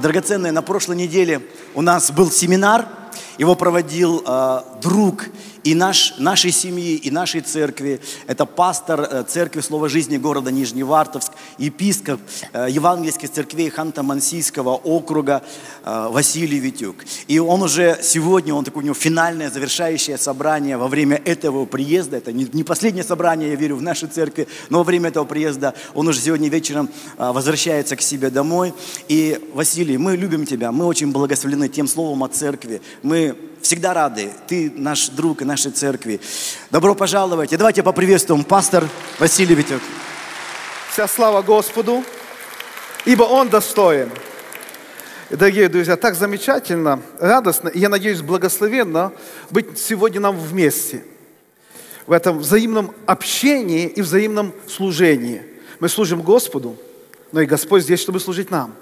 И, драгоценные, на прошлой неделе у нас был семинар, его проводил э, друг и наш, нашей семьи, и нашей церкви. Это пастор э, церкви Слова Жизни города Нижневартовск, епископ э, евангельских церквей Ханта-Мансийского округа э, Василий Витюк. И он уже сегодня, он такое у него финальное, завершающее собрание во время этого приезда. Это не, не последнее собрание, я верю, в нашей церкви, но во время этого приезда он уже сегодня вечером возвращается к себе домой. И, Василий, мы любим тебя, мы очень благословлены тем словом о церкви. Мы всегда рады. Ты наш друг и нашей церкви. Добро пожаловать. И давайте поприветствуем пастор Василий Витек. Вся слава Господу, ибо Он достоин. Дорогие друзья, так замечательно, радостно, и я надеюсь, благословенно быть сегодня нам вместе. В этом взаимном общении и взаимном служении. Мы служим Господу, но и Господь здесь, чтобы служить нам.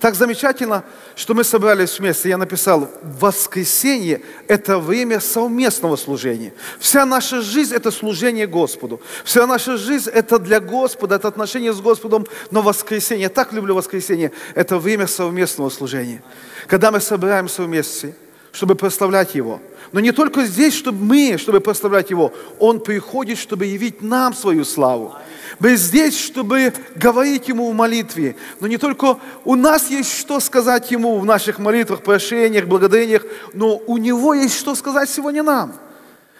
Так замечательно, что мы собрались вместе. Я написал, воскресенье – это время совместного служения. Вся наша жизнь – это служение Господу. Вся наша жизнь – это для Господа, это отношение с Господом. Но воскресенье, я так люблю воскресенье, это время совместного служения. Когда мы собираемся вместе, чтобы прославлять Его. Но не только здесь, чтобы мы, чтобы прославлять Его. Он приходит, чтобы явить нам свою славу. Мы здесь, чтобы говорить Ему в молитве. Но не только у нас есть что сказать Ему в наших молитвах, прошениях, благодарениях, но у Него есть что сказать сегодня нам.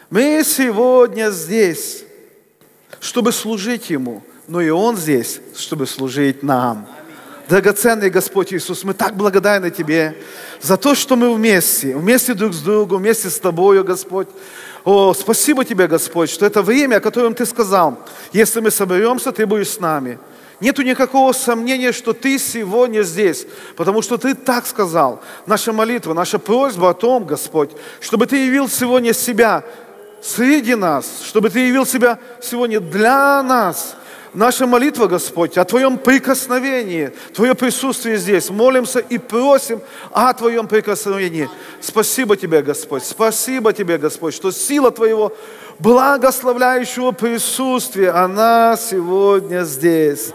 Мы сегодня здесь, чтобы служить Ему, но и Он здесь, чтобы служить нам. Драгоценный Господь Иисус, мы так благодарны Тебе за то, что мы вместе, вместе друг с другом, вместе с Тобою, Господь. О, спасибо Тебе, Господь, что это время, о котором Ты сказал, если мы соберемся, Ты будешь с нами. Нету никакого сомнения, что Ты сегодня здесь, потому что Ты так сказал. Наша молитва, наша просьба о том, Господь, чтобы Ты явил сегодня себя среди нас, чтобы Ты явил себя сегодня для нас – наша молитва, Господь, о Твоем прикосновении, Твое присутствие здесь. Молимся и просим о Твоем прикосновении. Спасибо Тебе, Господь, спасибо Тебе, Господь, что сила Твоего благословляющего присутствия, она сегодня здесь.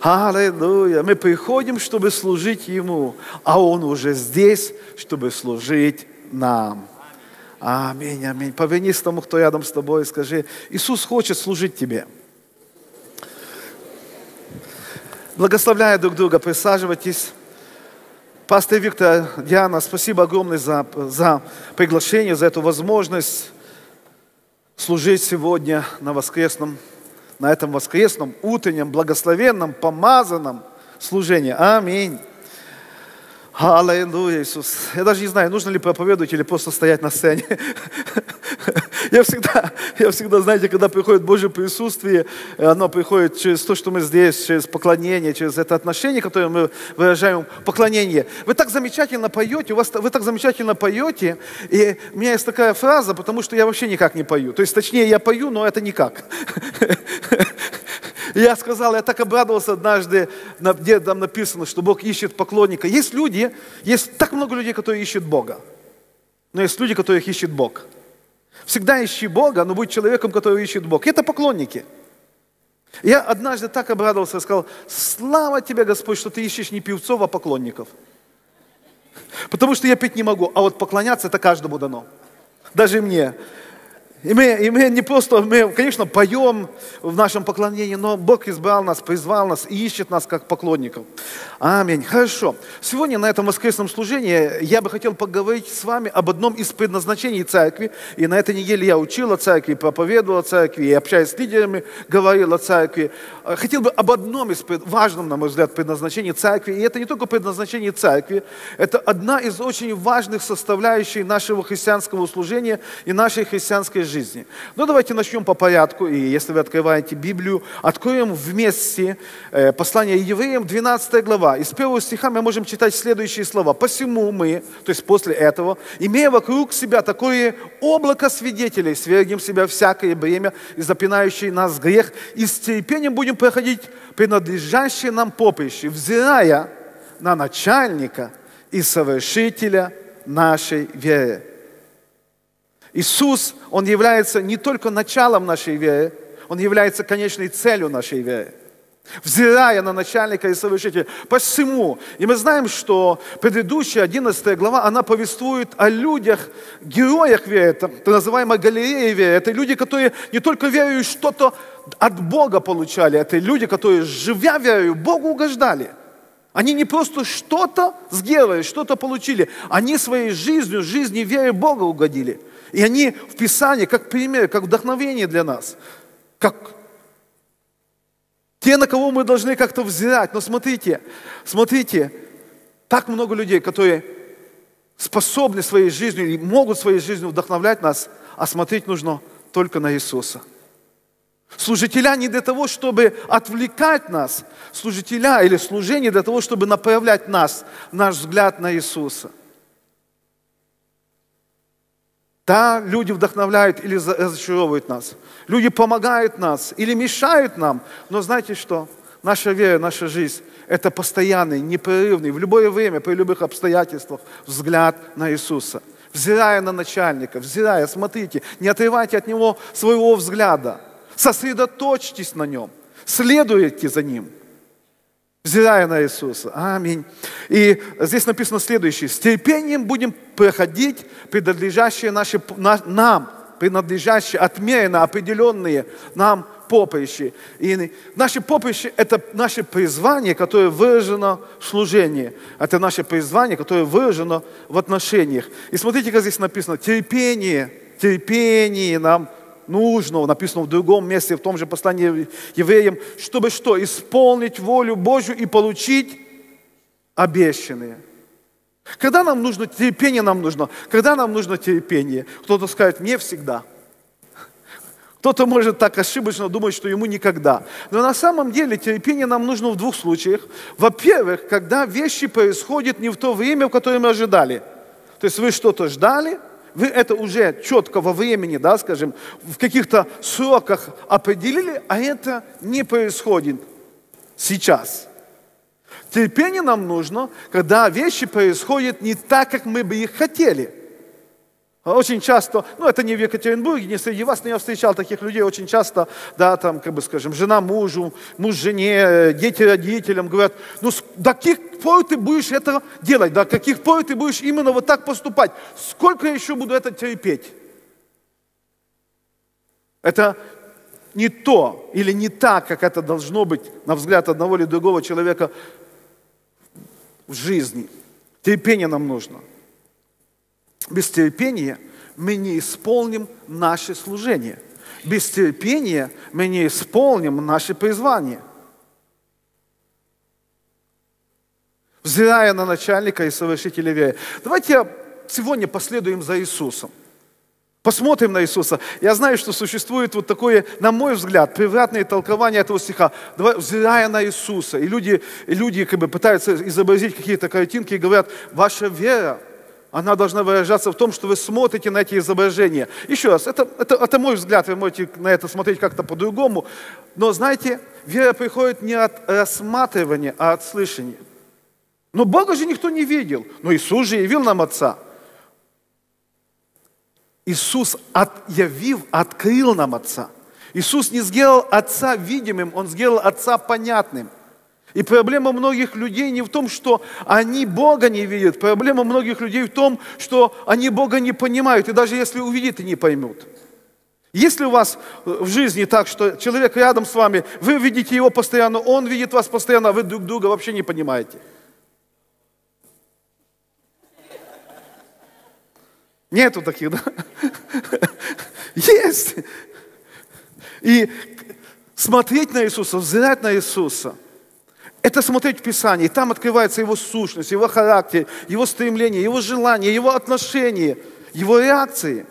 Аллилуйя. Мы приходим, чтобы служить Ему, а Он уже здесь, чтобы служить нам. Аминь, аминь. Повернись тому, кто рядом с тобой, и скажи, Иисус хочет служить тебе. Благословляю друг друга, присаживайтесь. Пастор Виктор, Диана, спасибо огромное за, за приглашение, за эту возможность служить сегодня на воскресном, на этом воскресном, утреннем, благословенном, помазанном служении. Аминь. Аллилуйя, Иисус. Я даже не знаю, нужно ли проповедовать или просто стоять на сцене. Я всегда, я всегда, знаете, когда приходит Божье присутствие, оно приходит через то, что мы здесь, через поклонение, через это отношение, которое мы выражаем, поклонение. Вы так замечательно поете, у вас, вы так замечательно поете, и у меня есть такая фраза, потому что я вообще никак не пою. То есть, точнее, я пою, но это никак. Я сказал, я так обрадовался однажды, где там написано, что Бог ищет поклонника. Есть люди, есть так много людей, которые ищут Бога. Но есть люди, которых ищет Бог. Всегда ищи Бога, но будь человеком, который ищет Бог. Это поклонники. Я однажды так обрадовался, сказал, слава тебе, Господь, что ты ищешь не певцов, а поклонников. Потому что я петь не могу, а вот поклоняться это каждому дано. Даже мне. И мы, и мы не просто, мы, конечно, поем в нашем поклонении, но Бог избрал нас, призвал нас и ищет нас как поклонников. Аминь. Хорошо. Сегодня на этом воскресном служении я бы хотел поговорить с вами об одном из предназначений церкви. И на этой неделе я учил о церкви, проповедовал о церкви, и общаясь с лидерами, говорил о церкви. Хотел бы об одном из важном, на мой взгляд, предназначений церкви. И это не только предназначение церкви, это одна из очень важных составляющих нашего христианского служения и нашей христианской жизни. Ну, давайте начнем по порядку. И если вы открываете Библию, откроем вместе э, послание евреям, 12 глава. Из первого стиха мы можем читать следующие слова. «Посему мы, то есть после этого, имея вокруг себя такое облако свидетелей, свергнем себя всякое бремя и запинающий нас грех, и с терпением будем проходить принадлежащее нам поприще, взирая на начальника и совершителя нашей веры, Иисус, Он является не только началом нашей веры, Он является конечной целью нашей веры. взирая на начальника и совершителя. Посему, и мы знаем, что предыдущая 11 глава, она повествует о людях, героях веры, это называемая галерея веры. Это люди, которые не только верою что-то от Бога получали, это люди, которые, живя верою, Богу угождали. Они не просто что-то сделали, что-то получили, они своей жизнью, жизнью веры Бога угодили. И они в Писании, как пример, как вдохновение для нас, как те, на кого мы должны как-то взирать. Но смотрите, смотрите, так много людей, которые способны своей жизнью и могут своей жизнью вдохновлять нас, а смотреть нужно только на Иисуса. Служителя не для того, чтобы отвлекать нас, служителя или служение для того, чтобы направлять нас, наш взгляд на Иисуса. Да, люди вдохновляют или разочаровывают нас. Люди помогают нас или мешают нам. Но знаете что? Наша вера, наша жизнь – это постоянный, непрерывный, в любое время, при любых обстоятельствах взгляд на Иисуса. Взирая на начальника, взирая, смотрите, не отрывайте от него своего взгляда. Сосредоточьтесь на нем, следуйте за ним – взирая на Иисуса. Аминь. И здесь написано следующее. С терпением будем проходить принадлежащие наши, нам, принадлежащие, отмеренно определенные нам поприщи. И наши поприщи – это наше призвание, которое выражено в служении. Это наше призвание, которое выражено в отношениях. И смотрите, как здесь написано. Терпение, терпение нам нужного, написано в другом месте, в том же послании евреям, чтобы что? Исполнить волю Божью и получить обещанные. Когда нам нужно терпение, нам нужно. Когда нам нужно терпение? Кто-то скажет, мне всегда. Кто-то может так ошибочно думать, что ему никогда. Но на самом деле терпение нам нужно в двух случаях. Во-первых, когда вещи происходят не в то время, в которое мы ожидали. То есть вы что-то ждали, вы это уже четко во времени, да, скажем, в каких-то сроках определили, а это не происходит сейчас. Терпение нам нужно, когда вещи происходят не так, как мы бы их хотели. Очень часто, ну это не в Екатеринбурге, не среди вас, но я встречал таких людей очень часто, да, там, как бы скажем, жена мужу, муж жене, дети родителям говорят, ну до каких пор ты будешь это делать, до каких пор ты будешь именно вот так поступать, сколько я еще буду это терпеть? Это не то или не так, как это должно быть, на взгляд одного или другого человека в жизни. Терпение нам нужно без терпения мы не исполним наше служение. Без терпения мы не исполним наше призвание. Взирая на начальника и совершителя веры. Давайте сегодня последуем за Иисусом. Посмотрим на Иисуса. Я знаю, что существует вот такое, на мой взгляд, превратное толкование этого стиха. Взирая на Иисуса. И люди, и люди как бы пытаются изобразить какие-то картинки и говорят, ваша вера она должна выражаться в том, что вы смотрите на эти изображения. Еще раз, это, это, это мой взгляд, вы можете на это смотреть как-то по-другому. Но знаете, вера приходит не от рассматривания, а от слышания. Но Бога же никто не видел. Но Иисус же явил нам Отца. Иисус, отъявив, открыл нам Отца. Иисус не сделал Отца видимым, Он сделал Отца понятным. И проблема многих людей не в том, что они Бога не видят. Проблема многих людей в том, что они Бога не понимают. И даже если увидят, и не поймут. Если у вас в жизни так, что человек рядом с вами, вы видите его постоянно, он видит вас постоянно, а вы друг друга вообще не понимаете. Нету таких, да? Есть. И смотреть на Иисуса, взирать на Иисуса – это смотреть в Писании, там открывается его сущность, его характер, его стремление, его желание, его отношения, его реакции.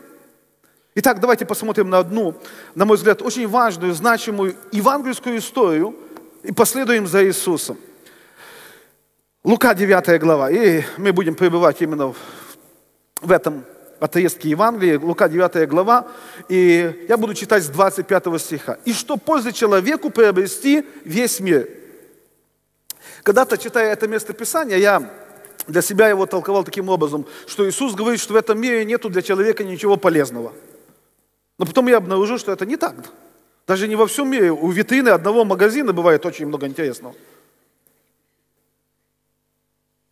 Итак, давайте посмотрим на одну, на мой взгляд, очень важную, значимую евангельскую историю и последуем за Иисусом. Лука 9 глава, и мы будем пребывать именно в этом отрезке Евангелия, Лука 9 глава, и я буду читать с 25 стиха. «И что пользы человеку приобрести весь мир?» Когда-то, читая это место Писания, я для себя его толковал таким образом, что Иисус говорит, что в этом мире нету для человека ничего полезного. Но потом я обнаружил, что это не так. Даже не во всем мире. У витрины одного магазина бывает очень много интересного.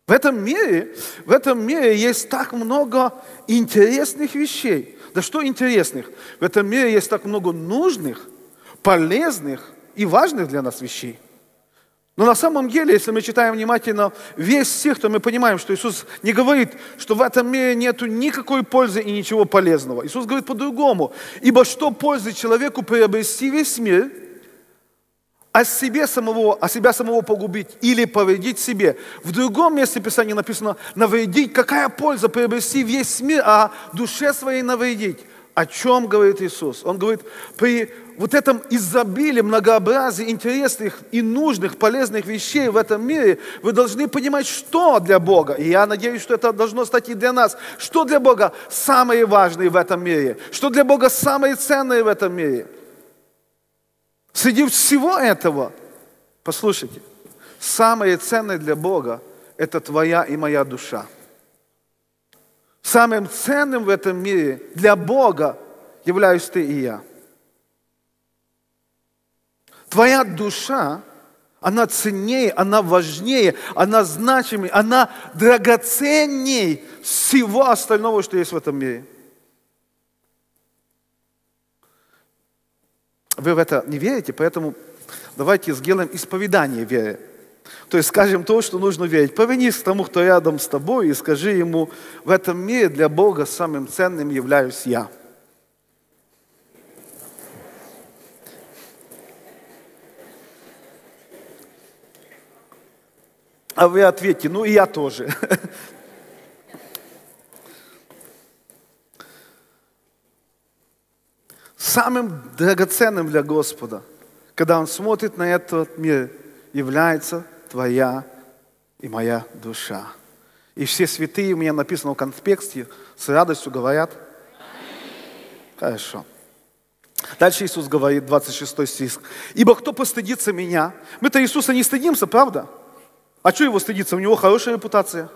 В этом мире, в этом мире есть так много интересных вещей. Да что интересных? В этом мире есть так много нужных, полезных и важных для нас вещей. Но на самом деле, если мы читаем внимательно весь стих, то мы понимаем, что Иисус не говорит, что в этом мире нет никакой пользы и ничего полезного. Иисус говорит по-другому. Ибо что пользы человеку приобрести весь мир, а себе самого, а себя самого погубить или повредить себе. В другом месте Писания написано навредить. Какая польза приобрести весь мир, а душе своей навредить? О чем говорит Иисус? Он говорит, при вот этом изобилии, многообразии интересных и нужных, полезных вещей в этом мире, вы должны понимать, что для Бога. И я надеюсь, что это должно стать и для нас. Что для Бога самое важное в этом мире? Что для Бога самое ценное в этом мире? Среди всего этого, послушайте, самое ценное для Бога – это твоя и моя душа. Самым ценным в этом мире для Бога являюсь ты и я. Твоя душа, она ценнее, она важнее, она значимее, она драгоценней всего остального, что есть в этом мире. Вы в это не верите, поэтому давайте сделаем исповедание веры. То есть скажем то, что нужно верить. Повернись к тому, кто рядом с тобой, и скажи ему, в этом мире для Бога самым ценным являюсь я. А вы ответьте, ну и я тоже. Самым драгоценным для Господа, когда Он смотрит на этот мир, является твоя и моя душа. И все святые, у меня написано в конспекте, с радостью говорят. Хорошо. Дальше Иисус говорит, 26 стих. «Ибо кто постыдится меня?» Мы-то Иисуса не стыдимся, правда? А что его стыдиться? У него хорошая репутация.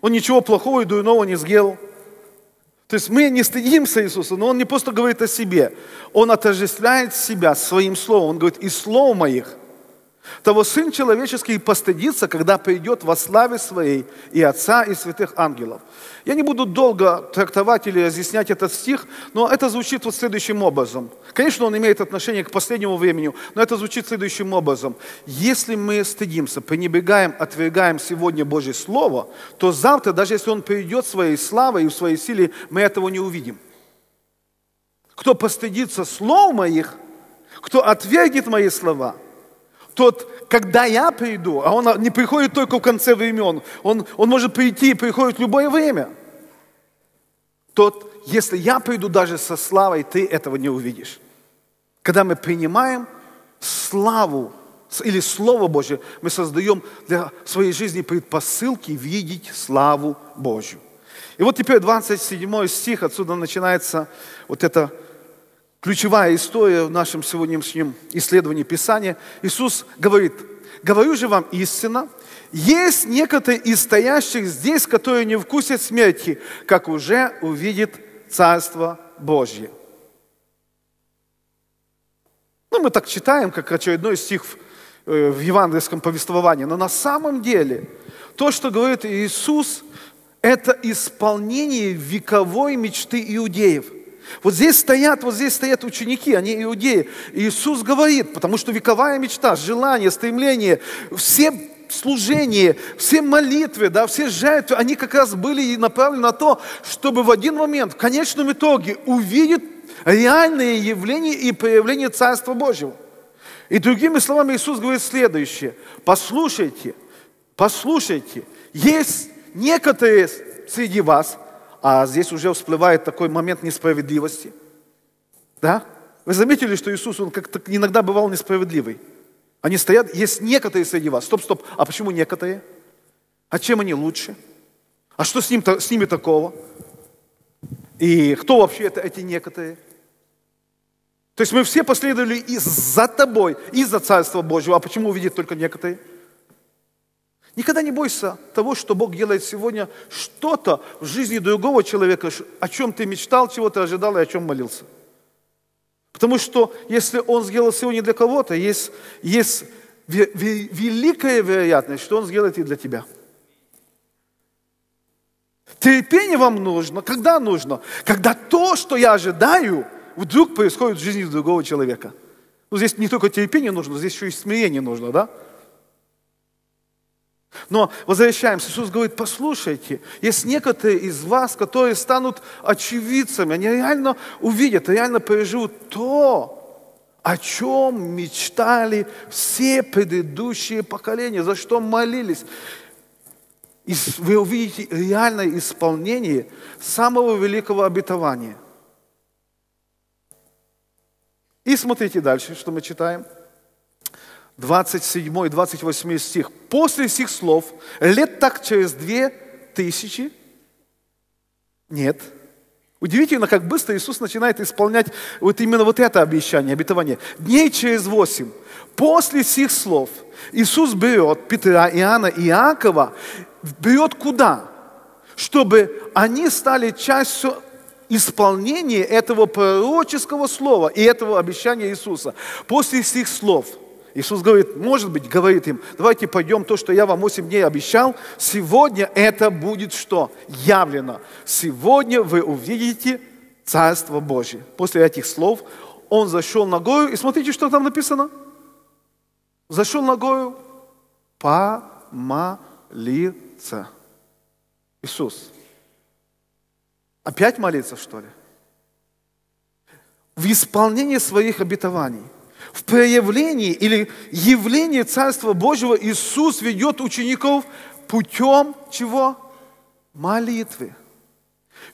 Он ничего плохого и дурного не сделал. То есть мы не стыдимся Иисуса, но Он не просто говорит о себе. Он отождествляет себя своим словом. Он говорит, из слов моих – того Сын Человеческий постыдится, когда придет во славе Своей и Отца, и святых ангелов. Я не буду долго трактовать или разъяснять этот стих, но это звучит вот следующим образом. Конечно, он имеет отношение к последнему времени, но это звучит следующим образом. Если мы стыдимся, пренебрегаем, отвергаем сегодня Божье Слово, то завтра, даже если Он придет своей славой и в своей силе, мы этого не увидим. Кто постыдится слов моих, кто отвергнет мои слова – тот, когда я приду, а он не приходит только в конце времен, он, он может прийти и приходит в любое время. Тот, если я приду даже со славой, ты этого не увидишь. Когда мы принимаем славу или Слово Божье, мы создаем для своей жизни предпосылки видеть славу Божью. И вот теперь 27 стих, отсюда начинается вот это ключевая история в нашем сегодняшнем исследовании Писания. Иисус говорит, говорю же вам истинно, есть некоторые из стоящих здесь, которые не вкусят смерти, как уже увидит Царство Божье. Ну, мы так читаем, как очередной стих в, э, в евангельском повествовании, но на самом деле то, что говорит Иисус, это исполнение вековой мечты иудеев – вот здесь стоят, вот здесь стоят ученики, они иудеи. И Иисус говорит, потому что вековая мечта, желание, стремление, все служения, все молитвы, да, все жертвы, они как раз были направлены на то, чтобы в один момент, в конечном итоге, увидеть реальные явления и проявления Царства Божьего. И другими словами Иисус говорит следующее. Послушайте, послушайте, есть некоторые среди вас, а здесь уже всплывает такой момент несправедливости. Да? Вы заметили, что Иисус, он как-то иногда бывал несправедливый. Они стоят, есть некоторые среди вас. Стоп, стоп, а почему некоторые? А чем они лучше? А что с, ним, с ними такого? И кто вообще это эти некоторые? То есть мы все последовали и за тобой, и за Царство Божьего. А почему увидит только некоторые? Никогда не бойся того, что Бог делает сегодня что-то в жизни другого человека, о чем ты мечтал, чего ты ожидал и о чем молился. Потому что если Он сделал сегодня для кого-то, есть, есть великая вероятность, что Он сделает и для тебя. Терпение вам нужно. Когда нужно? Когда то, что я ожидаю, вдруг происходит в жизни другого человека. Ну, здесь не только терпение нужно, здесь еще и смирение нужно, да? Но возвращаемся, Иисус говорит, послушайте, есть некоторые из вас, которые станут очевидцами, они реально увидят, реально переживут то, о чем мечтали все предыдущие поколения, за что молились. И вы увидите реальное исполнение самого великого обетования. И смотрите дальше, что мы читаем. 27 и 28 стих. После сих слов, лет так через две тысячи, нет. Удивительно, как быстро Иисус начинает исполнять вот именно вот это обещание, обетование. Дней через восемь, после сих слов, Иисус берет Петра, Иоанна и Иакова, берет куда? Чтобы они стали частью исполнения этого пророческого слова и этого обещания Иисуса. После сих слов – Иисус говорит, может быть, говорит им, давайте пойдем, то, что я вам 8 дней обещал, сегодня это будет что? Явлено. Сегодня вы увидите Царство Божье. После этих слов он зашел на гору, и смотрите, что там написано. Зашел на гору, помолиться. Иисус. Опять молиться, что ли? В исполнении своих обетований – в проявлении или явлении Царства Божьего Иисус ведет учеников путем чего? Молитвы.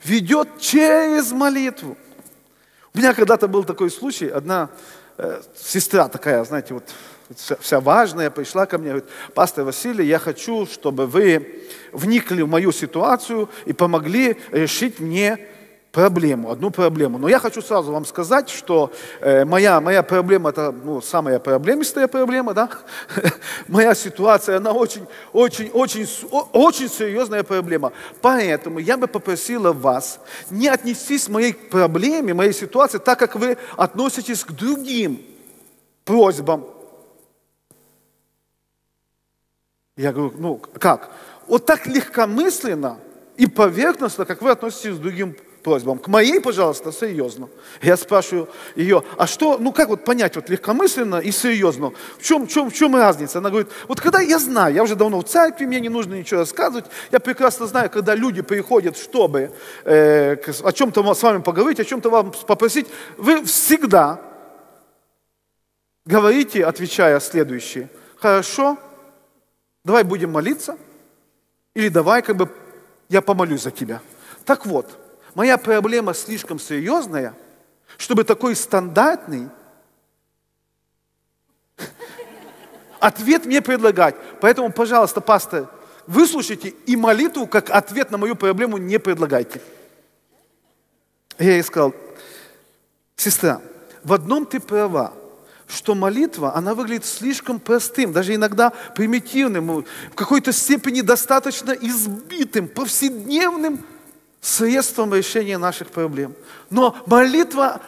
Ведет через молитву. У меня когда-то был такой случай, одна э, сестра такая, знаете, вот вся, важная, пришла ко мне, говорит, пастор Василий, я хочу, чтобы вы вникли в мою ситуацию и помогли решить мне проблему, одну проблему. Но я хочу сразу вам сказать, что э, моя, моя проблема, это ну, самая проблемистая проблема, да? моя ситуация, она очень, очень, очень, очень серьезная проблема. Поэтому я бы попросила вас не отнестись к моей проблеме, моей ситуации, так как вы относитесь к другим просьбам. Я говорю, ну как? Вот так легкомысленно и поверхностно, как вы относитесь к другим просьбам. К моей, пожалуйста, серьезно. Я спрашиваю ее, а что, ну как вот понять вот легкомысленно и серьезно? В чем, в чем, в чем разница? Она говорит, вот когда я знаю, я уже давно в церкви, мне не нужно ничего рассказывать, я прекрасно знаю, когда люди приходят, чтобы э, о чем-то с вами поговорить, о чем-то вам попросить, вы всегда говорите, отвечая следующее, хорошо, давай будем молиться, или давай как бы я помолюсь за тебя. Так вот, моя проблема слишком серьезная, чтобы такой стандартный ответ мне предлагать. Поэтому, пожалуйста, пастор, выслушайте и молитву как ответ на мою проблему не предлагайте. Я ей сказал, сестра, в одном ты права, что молитва, она выглядит слишком простым, даже иногда примитивным, в какой-то степени достаточно избитым, повседневным средством решения наших проблем. Но молитва,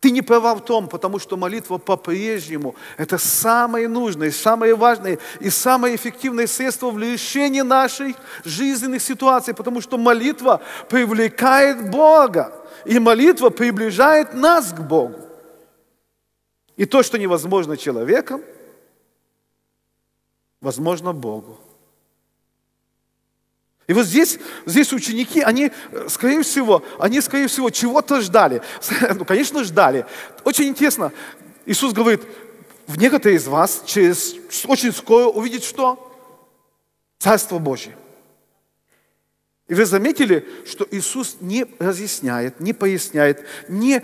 ты не права в том, потому что молитва по-прежнему – это самое нужное, самое важное и самое эффективное средство в решении наших жизненных ситуаций, потому что молитва привлекает Бога, и молитва приближает нас к Богу. И то, что невозможно человеком, возможно Богу. И вот здесь, здесь ученики, они, скорее всего, они, скорее всего, чего-то ждали. Ну, конечно, ждали. Очень интересно, Иисус говорит, в некоторые из вас через очень скоро увидит что? Царство Божье. И вы заметили, что Иисус не разъясняет, не поясняет, не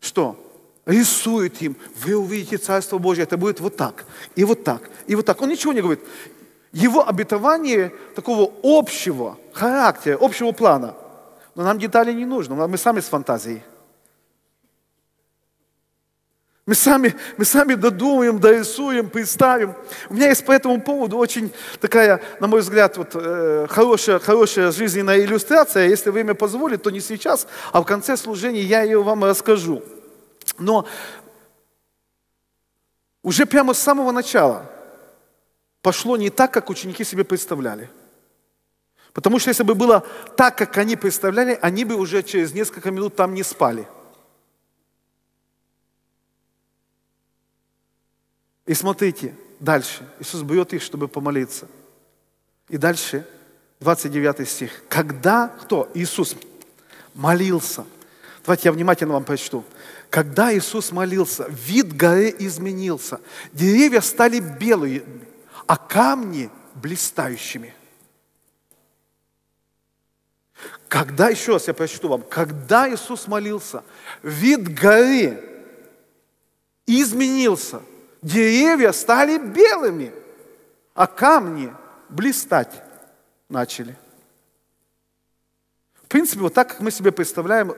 что? Рисует им. Вы увидите Царство Божье, это будет вот так, и вот так, и вот так. Он ничего не говорит его обетование такого общего характера, общего плана. Но нам детали не нужно, мы сами с фантазией. Мы сами, мы сами додумаем, дорисуем, представим. У меня есть по этому поводу очень такая, на мой взгляд, вот, э, хорошая, хорошая жизненная иллюстрация. Если время позволит, то не сейчас, а в конце служения я ее вам расскажу. Но уже прямо с самого начала пошло не так, как ученики себе представляли. Потому что если бы было так, как они представляли, они бы уже через несколько минут там не спали. И смотрите, дальше. Иисус берет их, чтобы помолиться. И дальше, 29 стих. Когда кто? Иисус молился. Давайте я внимательно вам прочту. Когда Иисус молился, вид горы изменился. Деревья стали белые, а камни блистающими – когда, еще раз я прочту вам, когда Иисус молился, вид горы изменился, деревья стали белыми, а камни блистать начали. В принципе, вот так, как мы себе представляем,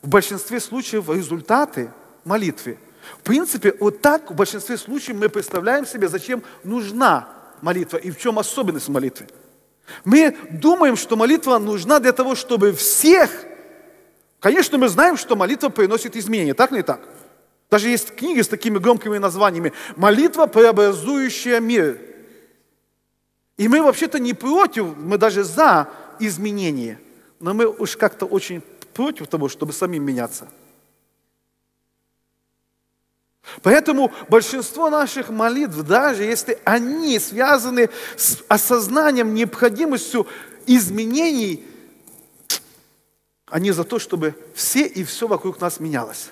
в большинстве случаев результаты молитвы. В принципе, вот так в большинстве случаев мы представляем себе, зачем нужна молитва и в чем особенность молитвы. Мы думаем, что молитва нужна для того, чтобы всех... Конечно, мы знаем, что молитва приносит изменения, так ли так? Даже есть книги с такими громкими названиями «Молитва, преобразующая мир». И мы вообще-то не против, мы даже за изменения, но мы уж как-то очень против того, чтобы самим меняться – Поэтому большинство наших молитв, даже если они связаны с осознанием необходимостью изменений, они за то, чтобы все и все вокруг нас менялось.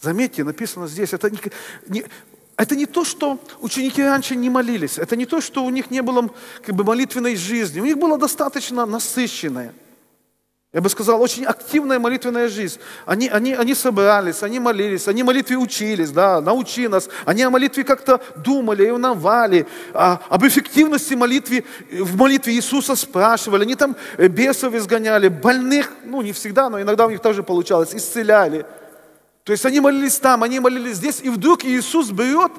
Заметьте, написано здесь, это не, не, это не то, что ученики раньше не молились, это не то, что у них не было как бы, молитвенной жизни, у них было достаточно насыщенное – я бы сказал, очень активная молитвенная жизнь. Они, они, они собирались, они молились, они молитве учились, да, научи нас. Они о молитве как-то думали, и узнавали. А, об эффективности молитвы, в молитве Иисуса спрашивали. Они там э, бесов изгоняли, больных, ну не всегда, но иногда у них тоже получалось, исцеляли. То есть они молились там, они молились здесь, и вдруг Иисус берет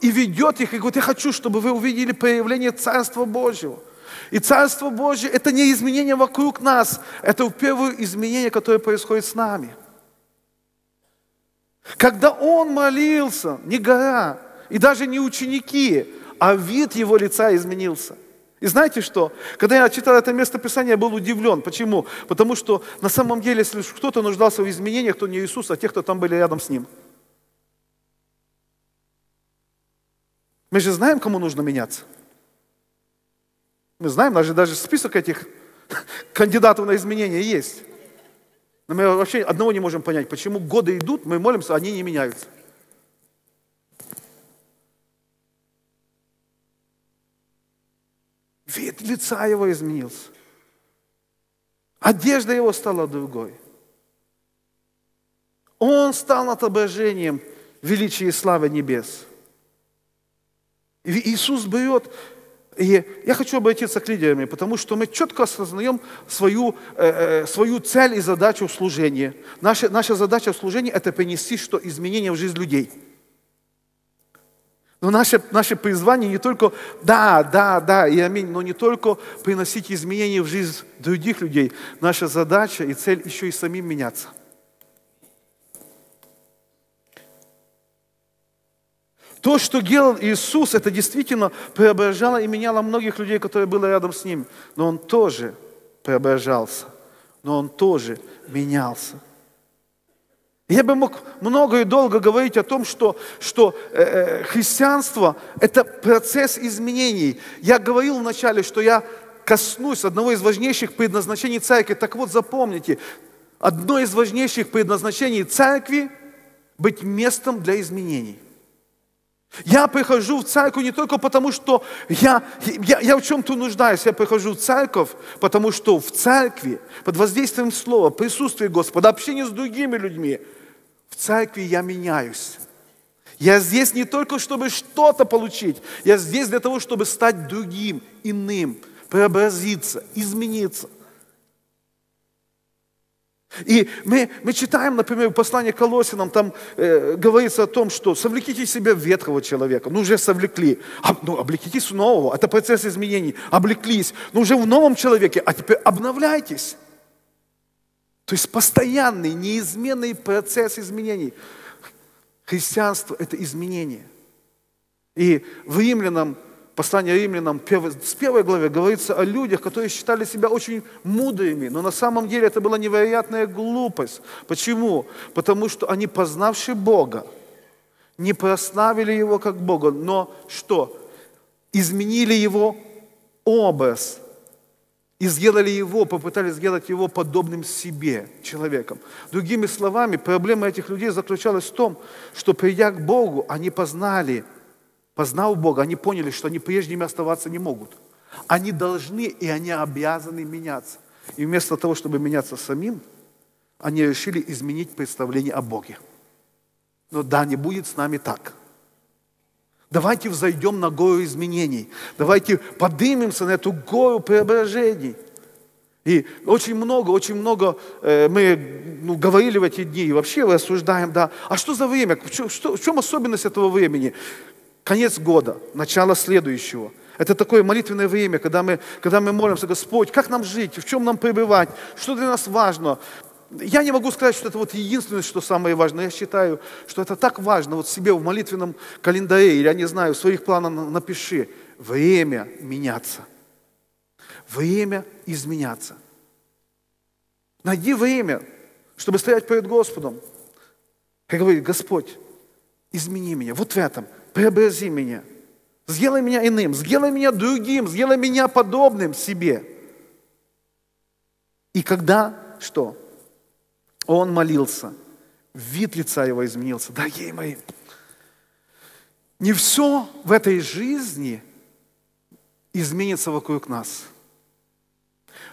и ведет их, и говорит, я хочу, чтобы вы увидели появление Царства Божьего. И Царство Божье – это не изменение вокруг нас, это первое изменение, которое происходит с нами. Когда он молился, не гора, и даже не ученики, а вид его лица изменился. И знаете что? Когда я читал это место Писания, я был удивлен. Почему? Потому что на самом деле, если кто-то нуждался в изменениях, то не Иисус, а те, кто там были рядом с Ним. Мы же знаем, кому нужно меняться. Мы знаем, даже, даже список этих кандидатов на изменения есть. Но мы вообще одного не можем понять, почему годы идут, мы молимся, а они не меняются. Вид лица его изменился. Одежда его стала другой. Он стал отображением величия и славы небес. И Иисус берет и я хочу обратиться к лидерам, потому что мы четко осознаем свою, э, э, свою цель и задачу в служении. Наша, наша задача в служении – это принести что изменения в жизнь людей. Но наше, наше призвание не только «да, да, да» и «аминь», но не только приносить изменения в жизнь других людей. Наша задача и цель еще и самим меняться – То, что делал Иисус, это действительно преображало и меняло многих людей, которые были рядом с Ним. Но Он тоже преображался, но Он тоже менялся. Я бы мог много и долго говорить о том, что, что э, э христианство – это процесс изменений. Я говорил вначале, что я коснусь одного из важнейших предназначений церкви. Так вот, запомните, одно из важнейших предназначений церкви – быть местом для изменений. Я прихожу в церковь не только потому, что я, я, я в чем-то нуждаюсь, я прихожу в церковь, потому что в церкви, под воздействием слова, присутствия Господа, общение с другими людьми, в церкви я меняюсь. Я здесь не только, чтобы что-то получить, я здесь для того, чтобы стать другим, иным, преобразиться, измениться. И мы, мы читаем, например, послание к Колосинам, там э, говорится о том, что совлеките себя ветхого человека. Ну, уже совлекли. А, ну, облекитесь в нового. Это процесс изменений. Облеклись. Ну, уже в новом человеке. А теперь обновляйтесь. То есть постоянный, неизменный процесс изменений. Христианство – это изменение. И в Римлянам, послание Римлянам, с первой главе говорится о людях, которые считали себя очень мудрыми, но на самом деле это была невероятная глупость. Почему? Потому что они, познавшие Бога, не прославили Его как Бога, но что? Изменили Его образ – и сделали его, попытались сделать его подобным себе, человеком. Другими словами, проблема этих людей заключалась в том, что придя к Богу, они познали, познав Бога, они поняли, что они прежними оставаться не могут. Они должны и они обязаны меняться. И вместо того, чтобы меняться самим, они решили изменить представление о Боге. Но да, не будет с нами так – Давайте взойдем на гору изменений. Давайте поднимемся на эту гору преображений. И очень много, очень много э, мы ну, говорили в эти дни, и вообще рассуждаем, да, а что за время, чем, что, в чем особенность этого времени? Конец года, начало следующего. Это такое молитвенное время, когда мы, когда мы молимся, Господь, как нам жить, в чем нам пребывать, что для нас важно, я не могу сказать, что это вот единственное, что самое важное. Я считаю, что это так важно. Вот себе в молитвенном календаре, или я не знаю, в своих планах напиши. Время меняться. Время изменяться. Найди время, чтобы стоять перед Господом. И говорить, Господь, измени меня вот в этом, преобрази меня. Сделай меня иным, сделай меня другим, сделай меня подобным себе. И когда что? Он молился. Вид лица его изменился. Дорогие мои, не все в этой жизни изменится вокруг нас.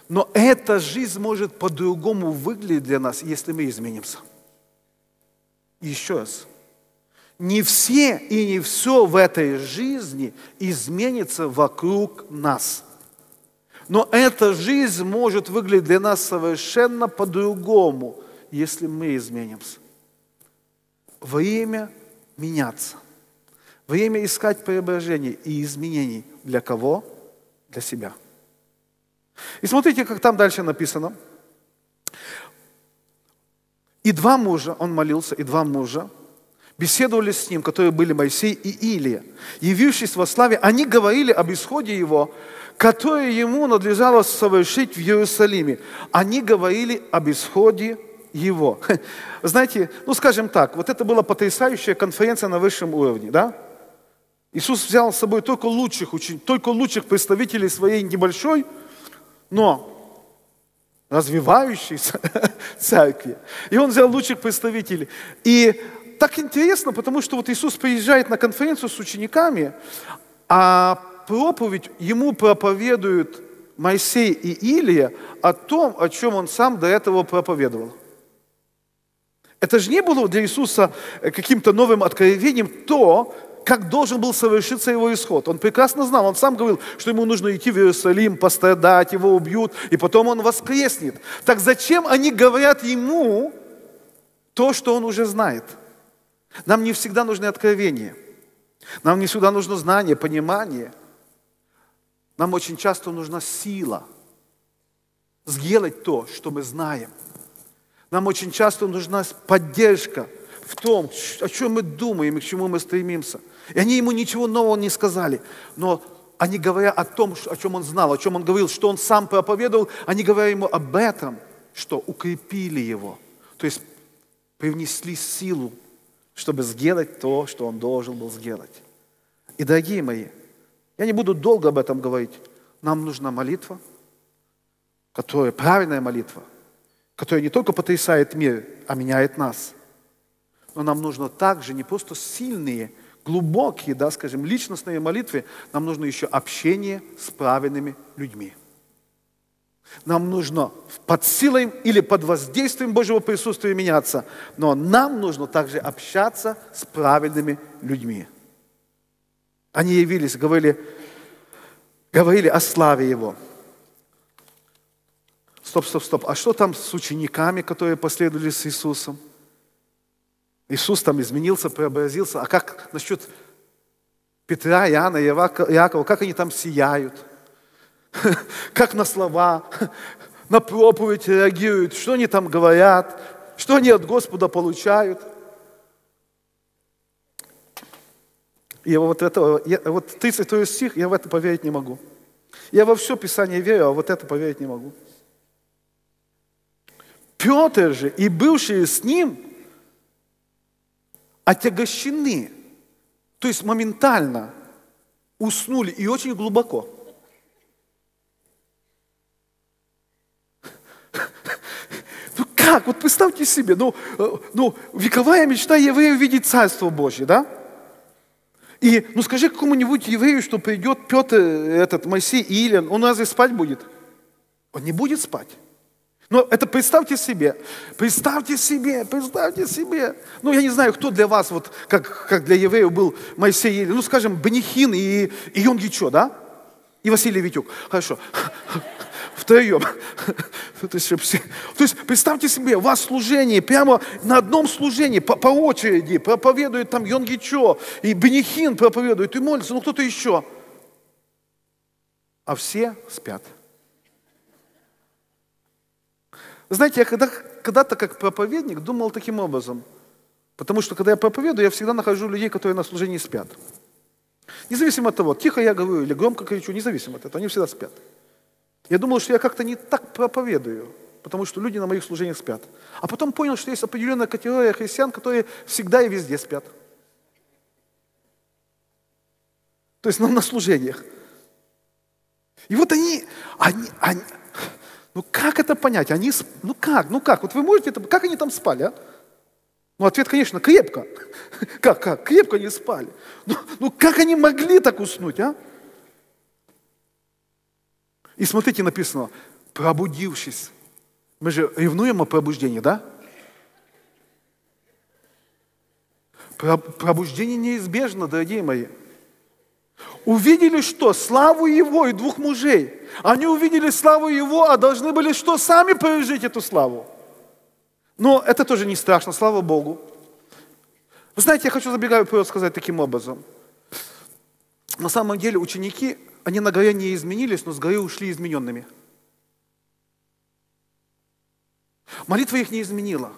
Но эта жизнь может по-другому выглядеть для нас, если мы изменимся. Еще раз. Не все и не все в этой жизни изменится вокруг нас. Но эта жизнь может выглядеть для нас совершенно по-другому, если мы изменимся. Время меняться. Время искать преображений и изменений. Для кого? Для себя. И смотрите, как там дальше написано. И два мужа, он молился, и два мужа, беседовали с ним, которые были Моисей и Илия. Явившись во славе, они говорили об исходе его, которое ему надлежало совершить в Иерусалиме. Они говорили об исходе его. Знаете, ну скажем так, вот это была потрясающая конференция на высшем уровне, да? Иисус взял с собой только лучших, только лучших представителей своей небольшой, но развивающейся церкви. И он взял лучших представителей. И так интересно, потому что вот Иисус приезжает на конференцию с учениками, а проповедь ему проповедуют Моисей и Илия о том, о чем он сам до этого проповедовал. Это же не было для Иисуса э, каким-то новым откровением то, как должен был совершиться его исход. Он прекрасно знал, он сам говорил, что ему нужно идти в Иерусалим, пострадать, его убьют, и потом он воскреснет. Так зачем они говорят ему то, что он уже знает? Нам не всегда нужны откровения. Нам не всегда нужно знание, понимание. Нам очень часто нужна сила сделать то, что мы знаем – нам очень часто нужна поддержка в том, о чем мы думаем и к чему мы стремимся. И они ему ничего нового не сказали, но они говоря о том, о чем он знал, о чем он говорил, что он сам проповедовал, они говоря ему об этом, что укрепили его. То есть привнесли силу, чтобы сделать то, что он должен был сделать. И, дорогие мои, я не буду долго об этом говорить. Нам нужна молитва, которая правильная молитва, которая не только потрясает мир, а меняет нас. Но нам нужно также не просто сильные, глубокие, да, скажем, личностные молитвы, нам нужно еще общение с правильными людьми. Нам нужно под силой или под воздействием Божьего присутствия меняться, но нам нужно также общаться с правильными людьми. Они явились, говорили, говорили о славе Его – Стоп, стоп, стоп. А что там с учениками, которые последовали с Иисусом? Иисус там изменился, преобразился. А как насчет Петра, Иоанна, Иакова, как они там сияют? Как на слова? на проповедь реагируют, что они там говорят, что они от Господа получают. И вот это, я, вот 32 стих, я в это поверить не могу. Я во все Писание верю, а вот это поверить не могу. Петр же и бывшие с ним отягощены, то есть моментально уснули и очень глубоко. Ну как? Вот представьте себе, ну, э, ну вековая мечта еврея увидеть Царство Божье, да? И, ну скажи какому-нибудь еврею, что придет Петр, этот Моисей и Илин, он разве спать будет? Он не будет спать. Но это представьте себе, представьте себе, представьте себе. Ну, я не знаю, кто для вас, вот, как, как для евреев был Моисей, или, ну, скажем, Бенихин и, и Йонгичо, да? И Василий Витюк. Хорошо. Втроем. То есть, представьте себе, у вас служение, прямо на одном служении, по, по очереди, проповедует там Йонгичо, и Бенихин проповедует, и молится, ну кто-то еще. А все спят. Знаете, я когда, когда-то как проповедник думал таким образом. Потому что когда я проповедую, я всегда нахожу людей, которые на служении спят. Независимо от того, тихо я говорю или громко кричу, независимо от этого, они всегда спят. Я думал, что я как-то не так проповедую, потому что люди на моих служениях спят. А потом понял, что есть определенная категория христиан, которые всегда и везде спят. То есть на, на служениях. И вот они, они, они, ну как это понять? Они, ну как, ну как? Вот вы можете это, как они там спали, а? Ну ответ, конечно, крепко. Как, как? Крепко не спали. Ну, ну как они могли так уснуть, а? И смотрите, написано, пробудившись. Мы же ревнуем о пробуждении, да? Пробуждение неизбежно, дорогие мои. Увидели что? Славу Его и двух мужей. Они увидели славу Его, а должны были что? Сами пережить эту славу. Но это тоже не страшно, слава Богу. Вы знаете, я хочу забегаю вперед сказать таким образом. На самом деле ученики, они на горе не изменились, но с горы ушли измененными. Молитва их не изменила.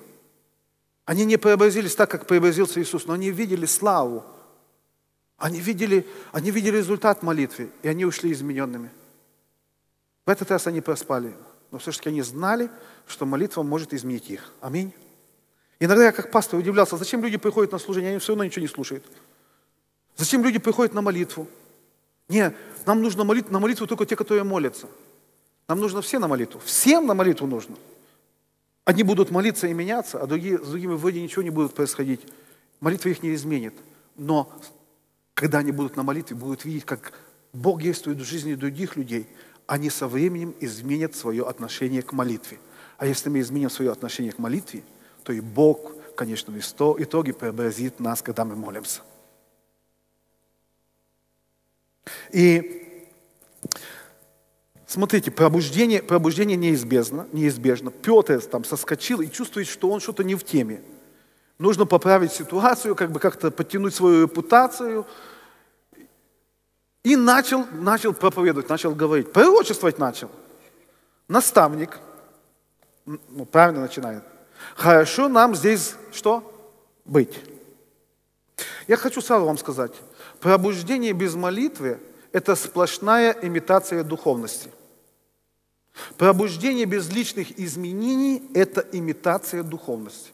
Они не преобразились так, как преобразился Иисус, но они видели славу они видели, они видели результат молитвы, и они ушли измененными. В этот раз они проспали, но все-таки они знали, что молитва может изменить их. Аминь. Иногда я как пастор удивлялся, зачем люди приходят на служение, они все равно ничего не слушают. Зачем люди приходят на молитву? Не, нам нужно молить, на молитву только те, которые молятся. Нам нужно все на молитву. Всем на молитву нужно. Одни будут молиться и меняться, а другие, с другими вроде ничего не будет происходить. Молитва их не изменит. Но когда они будут на молитве, будут видеть, как Бог действует в жизни других людей, они со временем изменят свое отношение к молитве. А если мы изменим свое отношение к молитве, то и Бог, конечно, в итоге преобразит нас, когда мы молимся. И смотрите, пробуждение, пробуждение неизбежно, неизбежно. Петр там соскочил и чувствует, что он что-то не в теме. Нужно поправить ситуацию, как бы как-то подтянуть свою репутацию. И начал, начал проповедовать, начал говорить, пророчествовать начал. Наставник, ну, правильно начинает. Хорошо нам здесь что? Быть. Я хочу сразу вам сказать, пробуждение без молитвы – это сплошная имитация духовности. Пробуждение без личных изменений – это имитация духовности.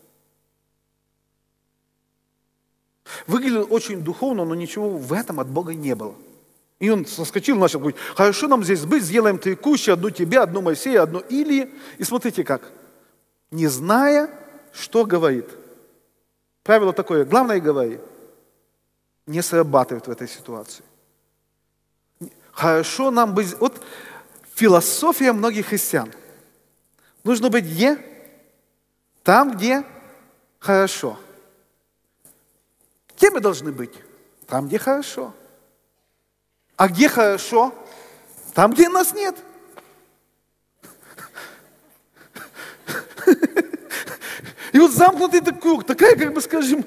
Выглядел очень духовно, но ничего в этом от Бога не было. И он соскочил, начал говорить, хорошо нам здесь быть, сделаем три кущи, одну тебе, одну Моисея, одну Илии. И смотрите как, не зная, что говорит. Правило такое, главное говори. Не срабатывает в этой ситуации. Хорошо нам быть... Вот философия многих христиан. Нужно быть где? Там, где хорошо. Где мы должны быть? Там, где хорошо. А где хорошо? Там, где нас нет. И вот замкнутый такой круг, такая, как бы скажем,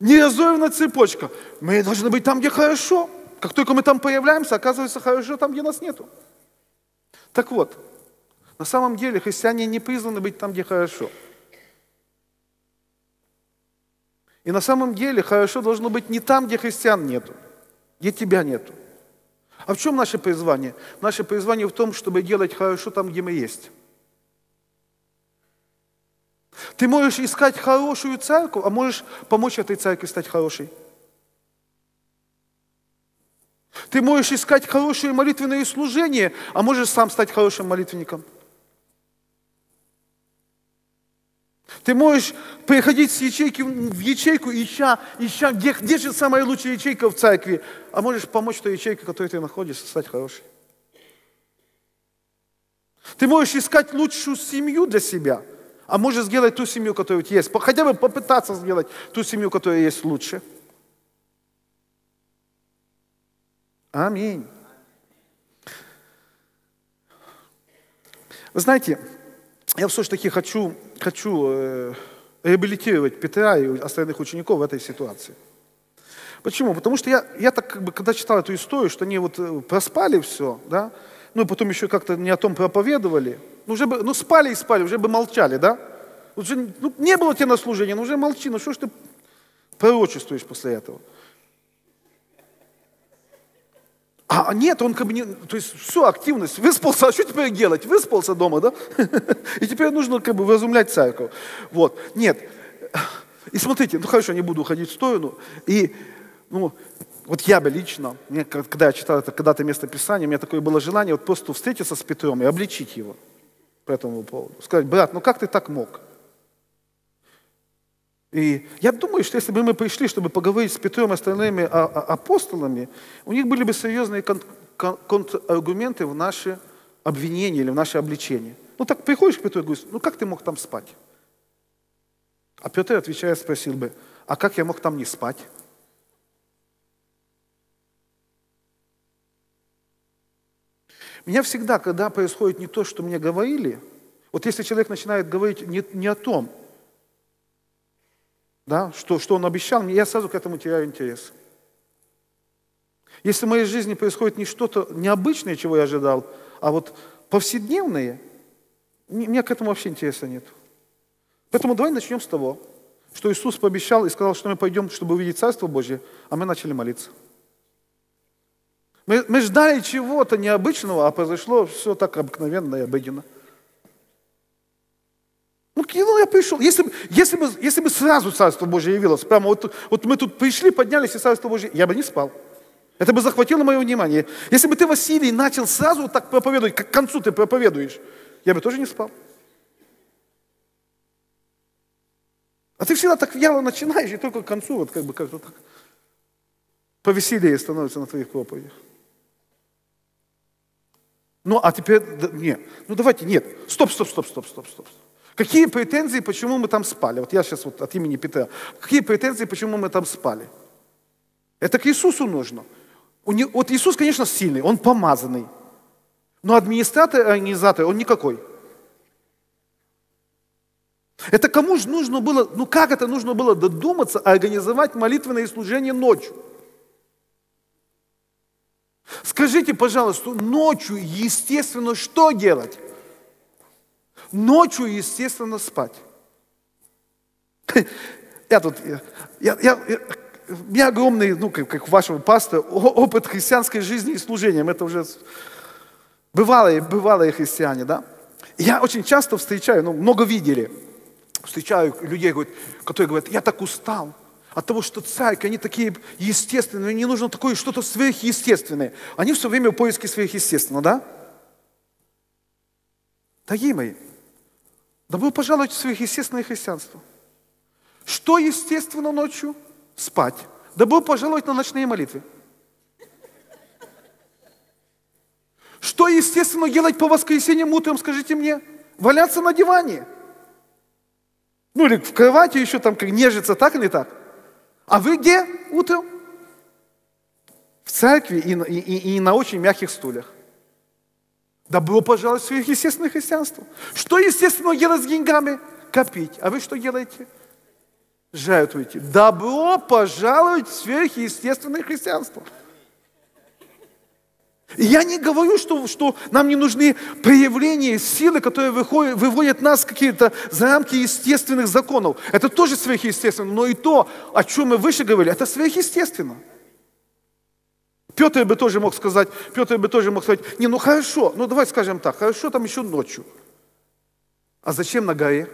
неразорванная цепочка. Мы должны быть там, где хорошо. Как только мы там появляемся, оказывается хорошо там, где нас нету. Так вот, на самом деле христиане не призваны быть там, где хорошо. И на самом деле хорошо должно быть не там, где христиан нету, где тебя нету. А в чем наше призвание? Наше призвание в том, чтобы делать хорошо там, где мы есть. Ты можешь искать хорошую церковь, а можешь помочь этой церкви стать хорошей. Ты можешь искать хорошие молитвенные служения, а можешь сам стать хорошим молитвенником. Ты можешь приходить с ячейки в ячейку, ища, ища где, где же самая лучшая ячейка в церкви, а можешь помочь той ячейке, в которой ты находишься, стать хорошей. Ты можешь искать лучшую семью для себя, а можешь сделать ту семью, которая есть. Хотя бы попытаться сделать ту семью, которая есть лучше. Аминь. Вы знаете, я все-таки хочу, хочу э, реабилитировать Петра и остальных учеников в этой ситуации. Почему? Потому что я, я так, как бы, когда читал эту историю, что они вот э, проспали все, да, ну и потом еще как-то не о том проповедовали, уже бы, ну спали и спали, уже бы молчали, да? Уже, ну, не было тебя на служении, ну уже молчи, ну что ж ты пророчествуешь после этого? А нет, он как бы не, то есть все, активность, выспался, а что теперь делать? Выспался дома, да? И теперь нужно как бы вразумлять церковь. Вот, нет. И смотрите, ну хорошо, не буду уходить в сторону. И, ну, вот я бы лично, мне, когда я читал это когда-то место Писания, у меня такое было желание вот просто встретиться с Петром и обличить его по этому поводу. Сказать, брат, ну как ты так мог? И я думаю, что если бы мы пришли, чтобы поговорить с Петром и остальными апостолами, у них были бы серьезные контраргументы в наши обвинения или в наше обличение. Ну так приходишь к Петру и говоришь, ну как ты мог там спать? А Петр, отвечая, спросил бы, а как я мог там не спать? Меня всегда, когда происходит не то, что мне говорили, вот если человек начинает говорить не, не о том, да, что, что он обещал я сразу к этому теряю интерес. Если в моей жизни происходит не что-то необычное, чего я ожидал, а вот повседневное, мне к этому вообще интереса нет. Поэтому давай начнем с того, что Иисус пообещал и сказал, что мы пойдем, чтобы увидеть Царство Божье, а мы начали молиться. Мы, мы ждали чего-то необычного, а произошло все так обыкновенно и обыденно. Ну, ну я пришел. Если, если, бы, если бы сразу Царство Божье явилось, прямо вот, вот мы тут пришли, поднялись, и Царство Божье, я бы не спал. Это бы захватило мое внимание. Если бы ты, Василий, начал сразу так проповедовать, как к концу ты проповедуешь, я бы тоже не спал. А ты всегда так вяло начинаешь, и только к концу вот как бы как-то так повеселее становится на твоих проповедях. Ну, а теперь, нет, ну давайте, нет, стоп, стоп, стоп, стоп, стоп, стоп. Какие претензии, почему мы там спали? Вот я сейчас вот от имени Петра. Какие претензии, почему мы там спали? Это к Иисусу нужно. Вот Иисус, конечно, сильный, Он помазанный. Но администратор, организатор, Он никакой. Это кому же нужно было, ну как это нужно было додуматься, организовать молитвенное служение ночью? Скажите, пожалуйста, ночью, естественно, что делать? Ночью, естественно, спать. Я тут, я, я, я, у меня огромный, ну, как, как вашего пастора, опыт христианской жизни и служением. Это уже бывалые, бывалые христиане, да? Я очень часто встречаю, ну, много видели, встречаю людей, которые говорят, я так устал от того, что церковь, они такие естественные, мне нужно такое что-то сверхъестественное. Они все время в поиске сверхъестественного, да? Дорогие мои, Добро пожаловать в сверхъестественное христианство. Что естественно ночью? Спать. Добро пожаловать на ночные молитвы. Что естественно делать по воскресеньям утром, скажите мне? Валяться на диване. Ну или в кровати еще там как нежиться, так или так? А вы где утром? В церкви и, и, и на очень мягких стульях. Добро пожаловать в сверхъестественное христианство. Что естественно делать с деньгами? Копить. А вы что делаете? Жертвуете. Добро пожаловать в сверхъестественное христианство. И я не говорю, что, что нам не нужны проявления силы, которые выходят, выводят нас какие-то за рамки естественных законов. Это тоже сверхъестественно, но и то, о чем мы выше говорили, это сверхъестественно. Петр бы тоже мог сказать, Петр бы тоже мог сказать, не, ну хорошо, ну давай скажем так, хорошо там еще ночью. А зачем на горе?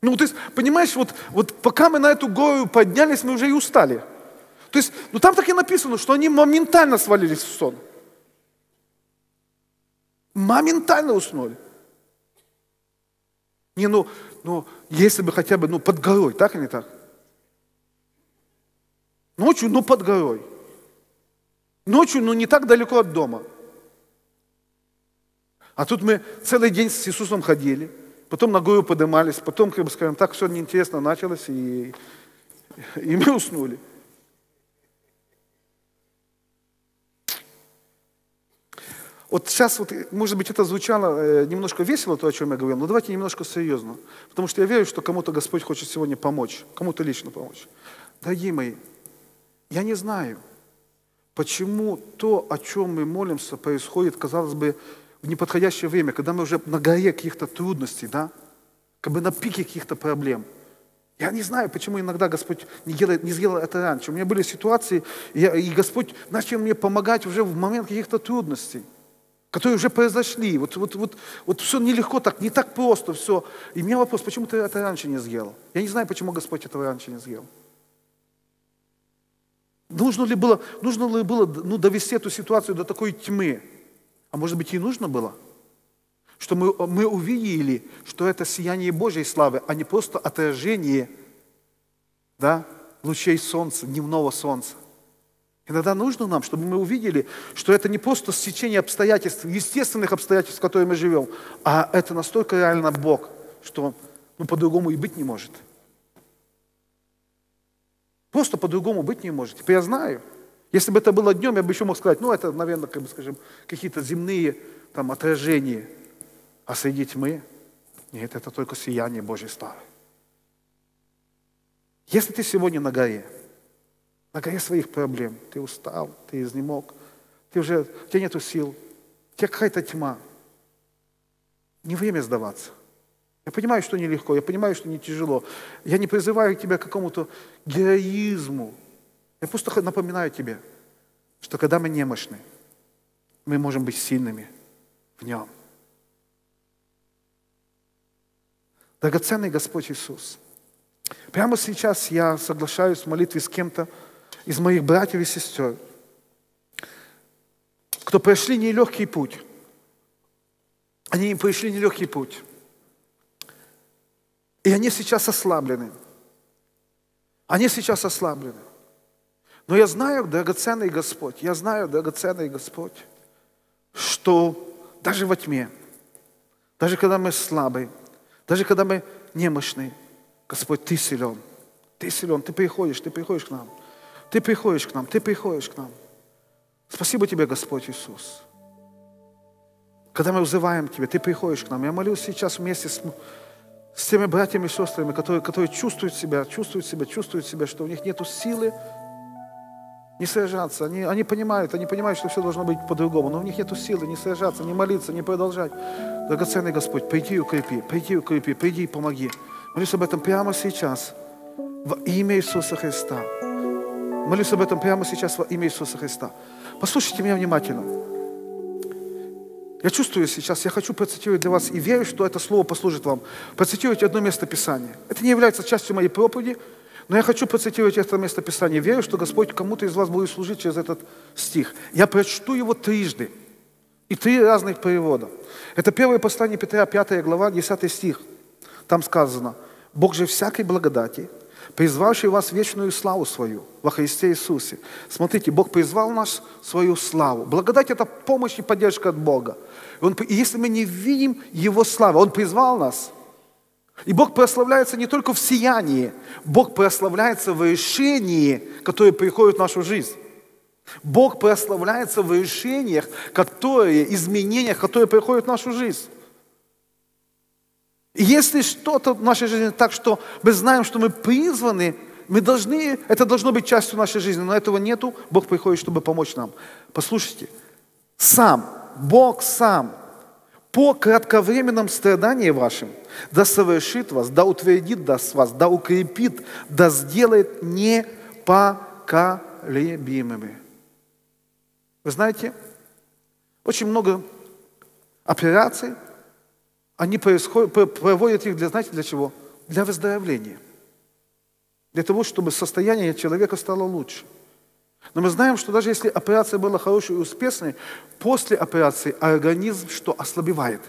Ну, то есть, понимаешь, вот, вот пока мы на эту гору поднялись, мы уже и устали. То есть, ну там так и написано, что они моментально свалились в сон. Моментально уснули. Не, ну, ну, если бы хотя бы, ну, под горой, так или не так? Ночью, ну, под горой. Ночью, ну, не так далеко от дома. А тут мы целый день с Иисусом ходили, потом на гору поднимались, потом, как бы скажем так, все неинтересно началось, и, и мы уснули. Вот сейчас, вот, может быть, это звучало э, немножко весело, то, о чем я говорил, но давайте немножко серьезно. Потому что я верю, что кому-то Господь хочет сегодня помочь, кому-то лично помочь. Дорогие мои, я не знаю, почему то, о чем мы молимся, происходит, казалось бы, в неподходящее время, когда мы уже на горе каких-то трудностей, да, как бы на пике каких-то проблем. Я не знаю, почему иногда Господь не, делает, не сделал это раньше. У меня были ситуации, и, я, и Господь начал мне помогать уже в момент каких-то трудностей которые уже произошли. Вот, вот, вот, вот все нелегко так, не так просто все. И у меня вопрос, почему ты это раньше не сделал? Я не знаю, почему Господь этого раньше не сделал. Нужно ли было, нужно ли было ну, довести эту ситуацию до такой тьмы? А может быть и нужно было? Что мы, мы увидели, что это сияние Божьей славы, а не просто отражение да, лучей солнца, дневного солнца. Иногда нужно нам, чтобы мы увидели, что это не просто стечение обстоятельств, естественных обстоятельств, в которых мы живем, а это настолько реально Бог, что ну, по-другому и быть не может. Просто по-другому быть не может. Теперь я знаю. Если бы это было днем, я бы еще мог сказать, ну, это, наверное, как бы, скажем, какие-то земные там, отражения. А среди тьмы, нет, это только сияние Божьей славы. Если ты сегодня на горе, на горе своих проблем. Ты устал, ты изнемог, ты уже, у тебя нету сил, у тебя какая-то тьма. Не время сдаваться. Я понимаю, что нелегко, я понимаю, что не тяжело. Я не призываю тебя к какому-то героизму. Я просто напоминаю тебе, что когда мы немощны, мы можем быть сильными в Нем. Драгоценный Господь Иисус, прямо сейчас я соглашаюсь в молитве с кем-то, из моих братьев и сестер, кто прошли нелегкий путь. Они прошли нелегкий путь. И они сейчас ослаблены. Они сейчас ослаблены. Но я знаю, драгоценный Господь, я знаю, драгоценный Господь, что даже во тьме, даже когда мы слабы, даже когда мы немощны, Господь, Ты силен. Ты силен, Ты приходишь, Ты приходишь к нам. Ты приходишь к нам, ты приходишь к нам. Спасибо тебе, Господь Иисус. Когда мы взываем Тебе, Ты приходишь к нам. Я молюсь сейчас вместе с, с теми братьями и сестрами, которые, которые чувствуют себя, чувствуют себя, чувствуют себя, что у них нет силы не сражаться. Они, они понимают, они понимают, что все должно быть по-другому, но у них нет силы не сражаться, не молиться, не продолжать. Драгоценный Господь, приди и укрепи, приди и укрепи, приди и помоги. Молюсь об этом прямо сейчас, во имя Иисуса Христа. Молюсь об этом прямо сейчас во имя Иисуса Христа. Послушайте меня внимательно. Я чувствую сейчас, я хочу процитировать для вас и верю, что это слово послужит вам. Процитировать одно место Писания. Это не является частью моей проповеди, но я хочу процитировать это место Писания. Верю, что Господь кому-то из вас будет служить через этот стих. Я прочту его трижды. И три разных перевода. Это первое послание Петра, 5 глава, 10 стих. Там сказано, «Бог же всякой благодати, призвавший вас в вечную славу свою во Христе Иисусе. Смотрите, Бог призвал нас в свою славу. Благодать – это помощь и поддержка от Бога. И, он, и если мы не видим Его славы, Он призвал нас. И Бог прославляется не только в сиянии, Бог прославляется в решении, которое приходит в нашу жизнь. Бог прославляется в решениях, которые, изменениях, которые приходят в нашу жизнь. Если что-то в нашей жизни так, что мы знаем, что мы призваны Мы должны, это должно быть частью нашей жизни, но этого нету, Бог приходит, чтобы помочь нам. Послушайте, сам, Бог сам, по кратковременном страдании вашим, да совершит вас, да утвердит даст вас, да укрепит, да сделает непоколебимыми. Вы знаете, очень много операций, они проводят их для, знаете, для чего? Для выздоровления. Для того, чтобы состояние человека стало лучше. Но мы знаем, что даже если операция была хорошей и успешной, после операции организм что ослабевает.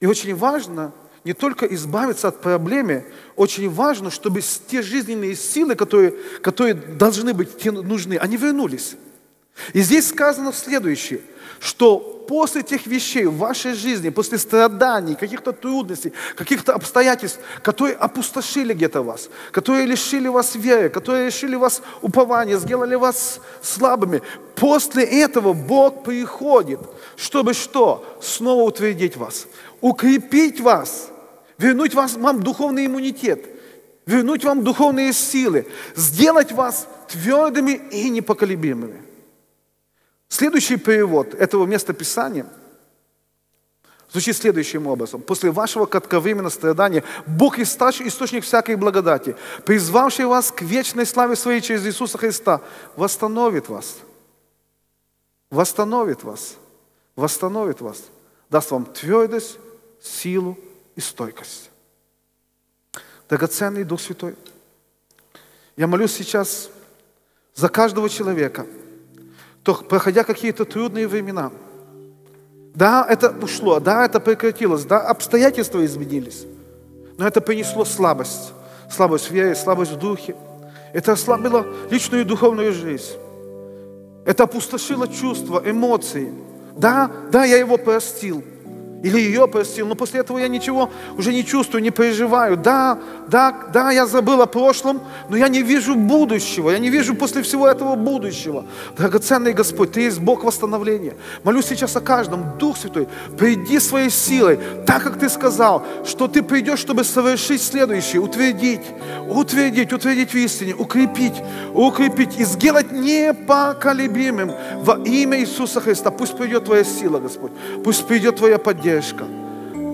И очень важно не только избавиться от проблемы, очень важно, чтобы те жизненные силы, которые, которые должны быть нужны, они вернулись. И здесь сказано следующее, что после тех вещей в вашей жизни, после страданий, каких-то трудностей, каких-то обстоятельств, которые опустошили где-то вас, которые лишили вас веры, которые лишили вас упования, сделали вас слабыми, после этого Бог приходит, чтобы что? Снова утвердить вас, укрепить вас, вернуть вас, вам духовный иммунитет, вернуть вам духовные силы, сделать вас твердыми и непоколебимыми. Следующий перевод этого места Писания звучит следующим образом. После вашего кратковременного страдания Бог источник, источник всякой благодати, призвавший вас к вечной славе своей через Иисуса Христа, восстановит вас. Восстановит вас. Восстановит вас. Даст вам твердость, силу и стойкость. Драгоценный Дух Святой, я молюсь сейчас за каждого человека – то проходя какие-то трудные времена, да, это ушло, да, это прекратилось, да, обстоятельства изменились, но это принесло слабость, слабость в вере, слабость в духе. Это ослабило личную и духовную жизнь. Это опустошило чувства, эмоции. Да, да, я его простил – или ее простил, но после этого я ничего уже не чувствую, не переживаю. Да, да, да, я забыл о прошлом, но я не вижу будущего, я не вижу после всего этого будущего. Драгоценный Господь, Ты есть Бог восстановления. Молюсь сейчас о каждом, Дух Святой, приди своей силой, так как Ты сказал, что Ты придешь, чтобы совершить следующее, утвердить, утвердить, утвердить в истине, укрепить, укрепить и сделать непоколебимым во имя Иисуса Христа. Пусть придет Твоя сила, Господь, пусть придет Твоя поддержка поддержка.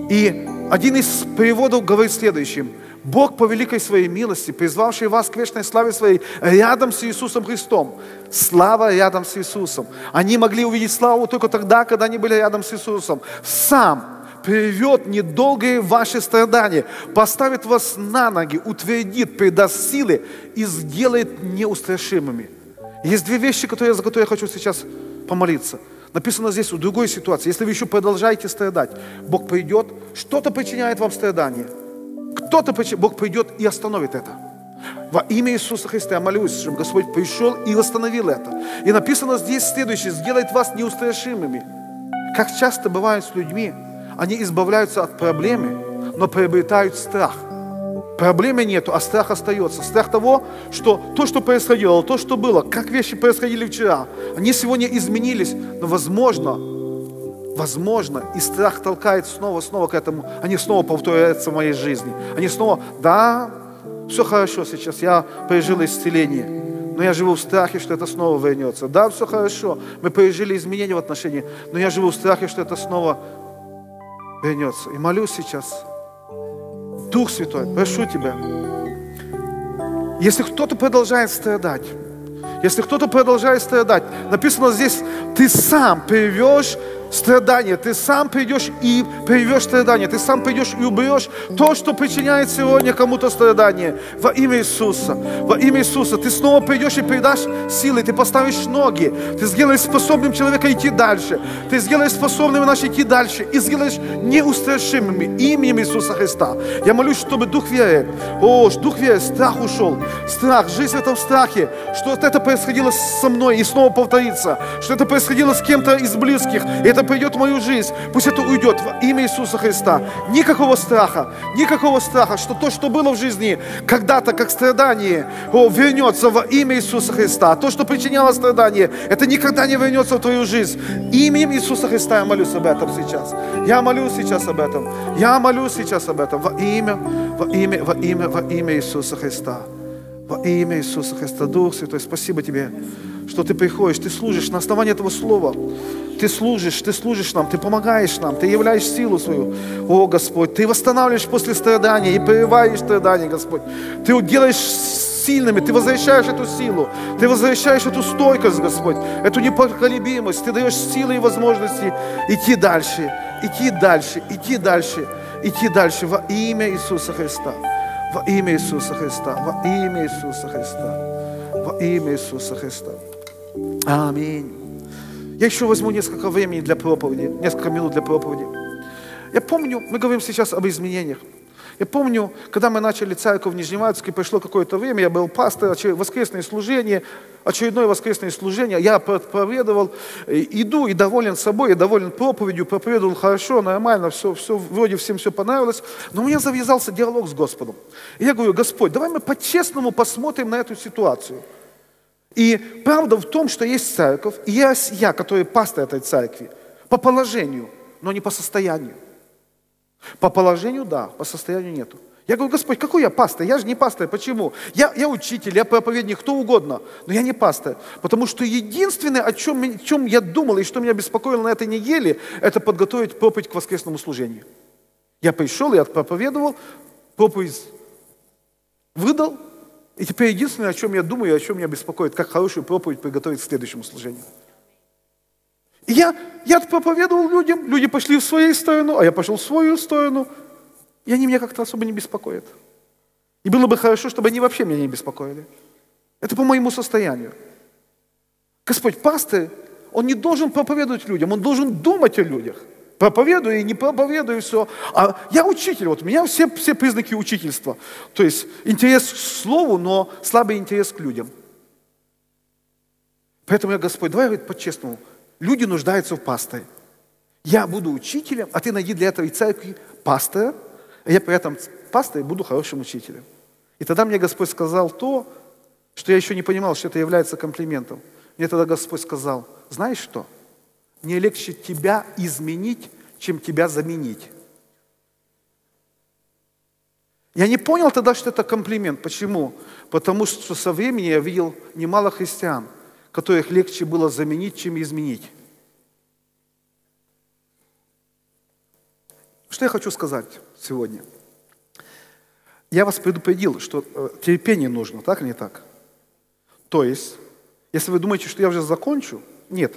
И один из переводов говорит следующим. Бог по великой своей милости, призвавший вас к вечной славе своей, рядом с Иисусом Христом. Слава рядом с Иисусом. Они могли увидеть славу только тогда, когда они были рядом с Иисусом. Сам приведет недолгие ваши страдания, поставит вас на ноги, утвердит, придаст силы и сделает неустрашимыми. Есть две вещи, которые, за которые я хочу сейчас помолиться – Написано здесь в другой ситуации. Если вы еще продолжаете страдать, Бог придет, что-то причиняет вам страдание. Кто-то, Бог придет и остановит это. Во имя Иисуса Христа я молюсь, чтобы Господь пришел и восстановил это. И написано здесь следующее, сделает вас неустрашимыми. Как часто бывает с людьми, они избавляются от проблемы, но приобретают страх. Проблемы нету, а страх остается. Страх того, что то, что происходило, то, что было, как вещи происходили вчера, они сегодня изменились, но возможно, возможно, и страх толкает снова, снова к этому, они снова повторяются в моей жизни. Они снова, да, все хорошо сейчас, я пережил исцеление, но я живу в страхе, что это снова вернется. Да, все хорошо, мы пережили изменения в отношении, но я живу в страхе, что это снова вернется. И молюсь сейчас, Дух Святой, прошу Тебя, если кто-то продолжает страдать, если кто-то продолжает страдать, написано здесь, ты сам привешь страдания. Ты сам придешь и привешь страдания. Ты сам придешь и уберешь то, что причиняет сегодня кому-то страдание. Во имя Иисуса. Во имя Иисуса. Ты снова придешь и придашь силы. Ты поставишь ноги. Ты сделаешь способным человека идти дальше. Ты сделаешь способным нас идти дальше. И сделаешь неустрашимыми именем Иисуса Христа. Я молюсь, чтобы Дух веры, о, Дух веры, страх ушел. Страх, жизнь в этом страхе, что это происходило со мной и снова повторится. Что это происходило с кем-то из близких. И это это придет в мою жизнь, пусть это уйдет во имя Иисуса Христа. Никакого страха, никакого страха, что то, что было в жизни когда-то как страдание, о, вернется во имя Иисуса Христа. То, что причиняло страдание, это никогда не вернется в твою жизнь. Именем Иисуса Христа я молюсь об этом сейчас. Я молюсь сейчас об этом. Я молюсь сейчас об этом во имя, во имя, во имя, во имя Иисуса Христа. Во имя Иисуса Христа. Дух Святой, спасибо Тебе, что Ты приходишь, Ты служишь на основании этого Слова. Ты служишь, Ты служишь нам, Ты помогаешь нам, Ты являешь силу свою. О, Господь, Ты восстанавливаешь после страдания и прерываешь страдания, Господь. Ты делаешь сильными, Ты возвращаешь эту силу, Ты возвращаешь эту стойкость, Господь, эту непоколебимость, Ты даешь силы и возможности идти дальше, идти дальше, идти дальше, идти дальше во имя Иисуса Христа. Во имя Иисуса Христа, во имя Иисуса Христа, во имя Иисуса Христа. Аминь. Я еще возьму несколько времени для проповеди, несколько минут для проповеди. Я помню, мы говорим сейчас об изменениях. Я помню, когда мы начали церковь в Нижневартовске, пришло какое-то время, я был пастор, воскресное служение, очередное воскресное служение, я проповедовал, иду и доволен собой, и доволен проповедью, проповедовал хорошо, нормально, все, все, вроде всем все понравилось, но у меня завязался диалог с Господом. И я говорю, Господь, давай мы по-честному посмотрим на эту ситуацию. И правда в том, что есть церковь, и есть я, который пастор этой церкви, по положению, но не по состоянию. По положению да, по состоянию нету. Я говорю, Господь, какой я пастор? Я же не пастор. Почему? Я, я учитель, я проповедник, кто угодно, но я не пастор. Потому что единственное, о чем, о чем я думал и что меня беспокоило на этой неделе, это подготовить проповедь к воскресному служению. Я пришел, я проповедовал, проповедь выдал, и теперь единственное, о чем я думаю и о чем меня беспокоит, как хорошую проповедь приготовить к следующему служению. И я, я проповедовал людям, люди пошли в свою сторону, а я пошел в свою сторону, и они меня как-то особо не беспокоят. И было бы хорошо, чтобы они вообще меня не беспокоили. Это по моему состоянию. Господь, пастор, он не должен проповедовать людям, он должен думать о людях. Проповедую и не проповедую, все. А я учитель, вот у меня все, все признаки учительства. То есть интерес к слову, но слабый интерес к людям. Поэтому я, Господь, давай говорит по-честному, Люди нуждаются в пасторе. Я буду учителем, а ты найди для этого и церкви пастора, а я при этом пасторе буду хорошим учителем. И тогда мне Господь сказал то, что я еще не понимал, что это является комплиментом. Мне тогда Господь сказал, знаешь что? Мне легче тебя изменить, чем тебя заменить. Я не понял тогда, что это комплимент. Почему? Потому что со временем я видел немало христиан – которых легче было заменить, чем изменить. Что я хочу сказать сегодня? Я вас предупредил, что э, терпение нужно, так или не так? То есть, если вы думаете, что я уже закончу, нет.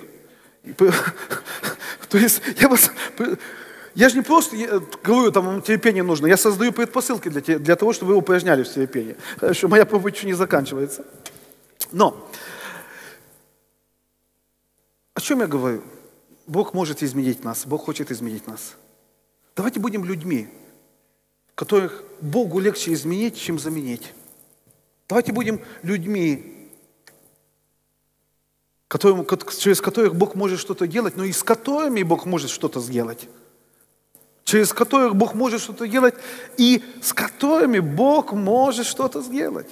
То есть, я вас... Я же не просто говорю, там терпение нужно, я создаю предпосылки для, для того, чтобы вы упражнялись в терпении. Хорошо, моя проповедь еще не заканчивается. Но чем я говорю? Бог может изменить нас, Бог хочет изменить нас. Давайте будем людьми, которых Богу легче изменить, чем заменить. Давайте будем людьми, которым, через которых Бог может что-то делать, но и с которыми Бог может что-то сделать. Через которых Бог может что-то делать, и с которыми Бог может что-то сделать.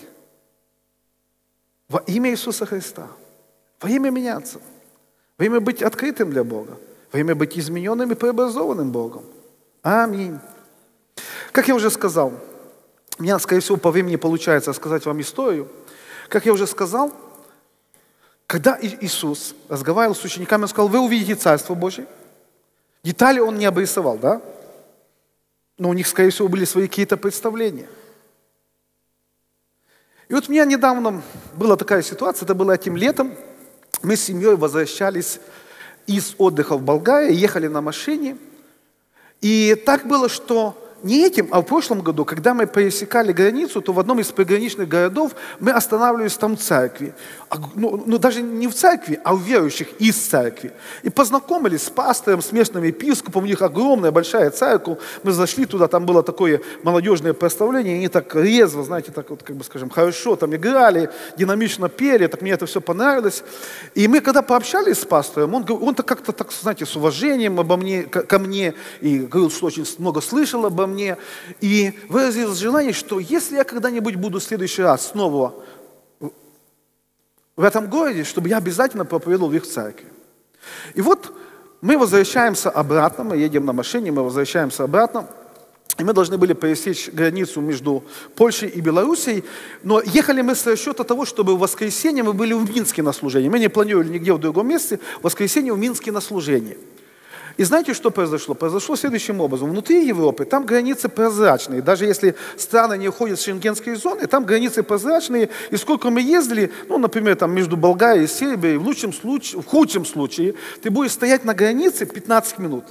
Во имя Иисуса Христа. Во имя меняться. Во имя быть открытым для Бога. Во имя быть измененным и преобразованным Богом. Аминь. Как я уже сказал, у меня, скорее всего, по времени получается сказать вам историю. Как я уже сказал, когда Иисус разговаривал с учениками, он сказал, вы увидите Царство Божие. Детали он не обрисовал, да? Но у них, скорее всего, были свои какие-то представления. И вот у меня недавно была такая ситуация, это было этим летом, мы с семьей возвращались из отдыха в Болгарии, ехали на машине. И так было, что не этим, а в прошлом году, когда мы пересекали границу, то в одном из приграничных городов мы останавливались там в церкви. А, ну, ну, даже не в церкви, а у верующих из церкви. И познакомились с пастором, с местным епископом. У них огромная, большая церковь. Мы зашли туда, там было такое молодежное представление. Они так резво, знаете, так вот, как бы скажем, хорошо там играли, динамично пели. Так мне это все понравилось. И мы, когда пообщались с пастором, он, он так как-то, так, знаете, с уважением обо мне, ко мне. И говорил, что очень много слышал обо мне. И выразил желание, что если я когда-нибудь буду в следующий раз снова в этом городе, чтобы я обязательно проповедовал в их церкви. И вот мы возвращаемся обратно, мы едем на машине, мы возвращаемся обратно, и мы должны были пересечь границу между Польшей и Белоруссией, но ехали мы с расчета того, чтобы в воскресенье мы были в Минске на служении. Мы не планировали нигде в другом месте, в воскресенье в Минске на служении. И знаете, что произошло? Произошло следующим образом. Внутри Европы там границы прозрачные. Даже если страны не уходят в шенгенские зоны, там границы прозрачные. И сколько мы ездили, ну, например, там между Болгарией и Сербией, в, лучшем случае, в худшем случае, ты будешь стоять на границе 15 минут.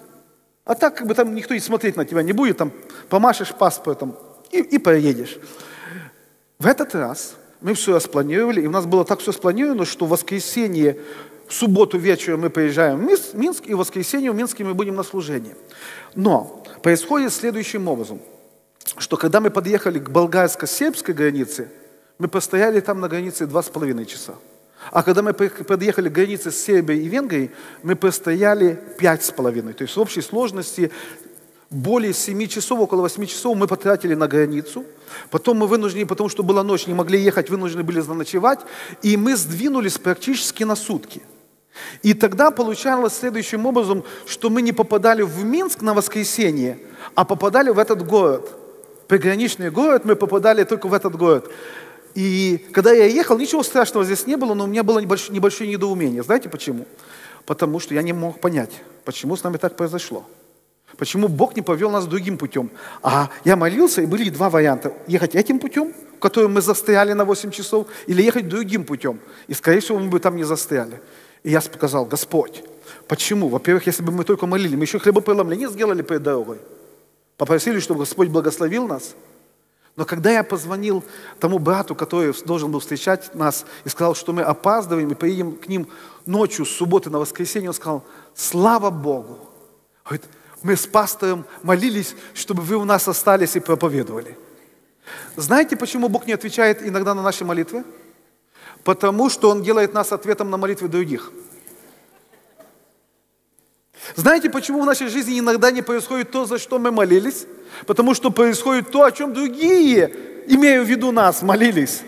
А так как бы там никто и смотреть на тебя не будет, там помашешь паспортом и, и поедешь. В этот раз мы все распланировали, и у нас было так все спланировано, что в воскресенье в субботу вечером мы приезжаем в Минск, и в воскресенье в Минске мы будем на служении. Но происходит следующим образом, что когда мы подъехали к болгарско-сербской границе, мы постояли там на границе два с половиной часа. А когда мы подъехали к границе с Сербией и Венгрией, мы постояли пять с половиной. То есть в общей сложности более 7 часов, около 8 часов мы потратили на границу. Потом мы вынуждены, потому что была ночь, не могли ехать, вынуждены были заночевать. И мы сдвинулись практически на сутки. И тогда получалось следующим образом, что мы не попадали в Минск на воскресенье, а попадали в этот город. Приграничный город, мы попадали только в этот город. И когда я ехал, ничего страшного здесь не было, но у меня было небольшое, небольшое недоумение. Знаете почему? Потому что я не мог понять, почему с нами так произошло. Почему Бог не повел нас другим путем? А я молился, и были два варианта. Ехать этим путем, в котором мы застряли на 8 часов, или ехать другим путем. И, скорее всего, мы бы там не застряли. И я сказал, Господь, почему? Во-первых, если бы мы только молили, мы еще хлебопреломление сделали перед дорогой. Попросили, чтобы Господь благословил нас. Но когда я позвонил тому брату, который должен был встречать нас, и сказал, что мы опаздываем, и поедем к ним ночью с субботы на воскресенье, он сказал, слава Богу. Говорит, мы с пастором молились, чтобы вы у нас остались и проповедовали. Знаете, почему Бог не отвечает иногда на наши молитвы? Потому что Он делает нас ответом на молитвы других. Знаете, почему в нашей жизни иногда не происходит то, за что мы молились? Потому что происходит то, о чем другие, имея в виду нас, молились.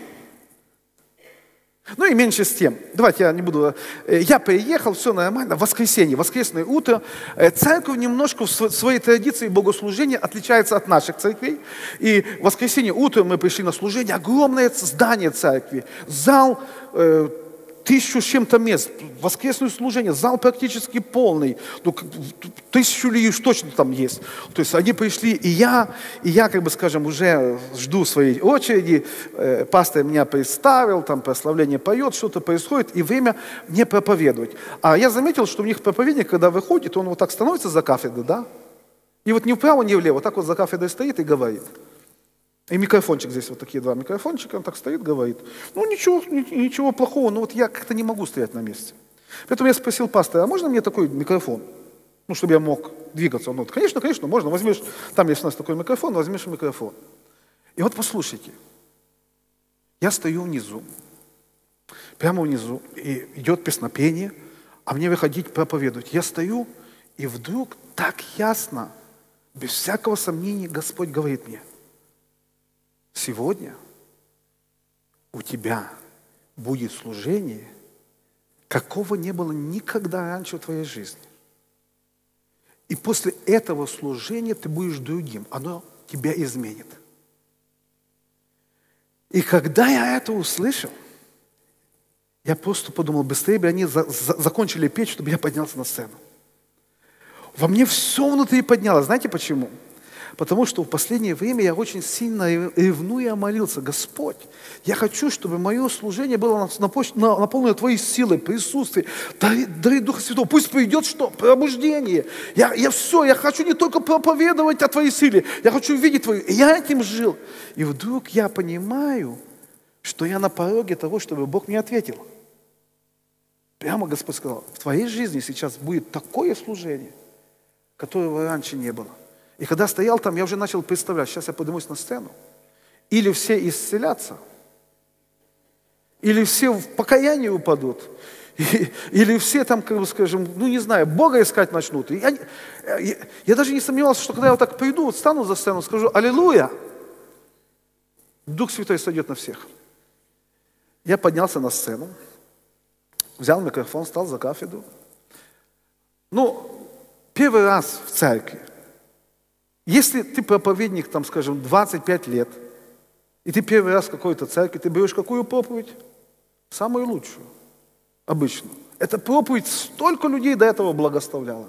Ну и меньше с тем. Давайте я не буду... Э, я приехал, все нормально, воскресенье, воскресное утро. Э, церковь немножко в своей традиции богослужения отличается от наших церквей. И в воскресенье утром мы пришли на служение, огромное здание церкви, зал э, тысячу с чем-то мест, воскресное служение, зал практически полный, ну, тысячу ли уж точно там есть. То есть они пришли, и я, и я, как бы скажем, уже жду своей очереди, э, пастор меня представил, там прославление поет, что-то происходит, и время мне проповедовать. А я заметил, что у них проповедник, когда выходит, он вот так становится за кафедрой, да, и вот ни вправо, ни влево, так вот за кафедрой стоит и говорит – и микрофончик здесь, вот такие два микрофончика, он так стоит, говорит. Ну, ничего, ничего плохого, но вот я как-то не могу стоять на месте. Поэтому я спросил пастора, а можно мне такой микрофон? Ну, чтобы я мог двигаться. Он говорит, конечно, конечно, можно, возьмешь, там есть у нас такой микрофон, возьмешь микрофон. И вот послушайте, я стою внизу, прямо внизу, и идет песнопение, а мне выходить проповедовать. Я стою, и вдруг так ясно, без всякого сомнения, Господь говорит мне – Сегодня у тебя будет служение, какого не было никогда раньше в твоей жизни. И после этого служения ты будешь другим. Оно тебя изменит. И когда я это услышал, я просто подумал, быстрее бы они за, за, закончили петь, чтобы я поднялся на сцену. Во мне все внутри поднялось. Знаете почему? Потому что в последнее время я очень сильно ревную молился. Господь, я хочу, чтобы мое служение было наполнено Твоей силой, присутствием. Дари, дари Духа Святого. Пусть придет что? Пробуждение. Я, я все, я хочу не только проповедовать о Твоей силе, я хочу видеть Твою. И я этим жил. И вдруг я понимаю, что я на пороге того, чтобы Бог мне ответил. Прямо Господь сказал, в твоей жизни сейчас будет такое служение, которого раньше не было. И когда стоял там, я уже начал представлять, сейчас я поднимусь на сцену. Или все исцелятся, или все в покаяние упадут, или все там, как бы скажем, ну не знаю, Бога искать начнут. Я, я, я даже не сомневался, что когда я вот так приду, вот стану за сцену, скажу «Аллилуйя!» Дух Святой сойдет на всех. Я поднялся на сцену, взял микрофон, стал за кафедру. Ну, первый раз в церкви. Если ты проповедник, там, скажем, 25 лет, и ты первый раз в какой-то церкви, ты берешь какую проповедь? Самую лучшую, обычно. Эта проповедь столько людей до этого благословляла.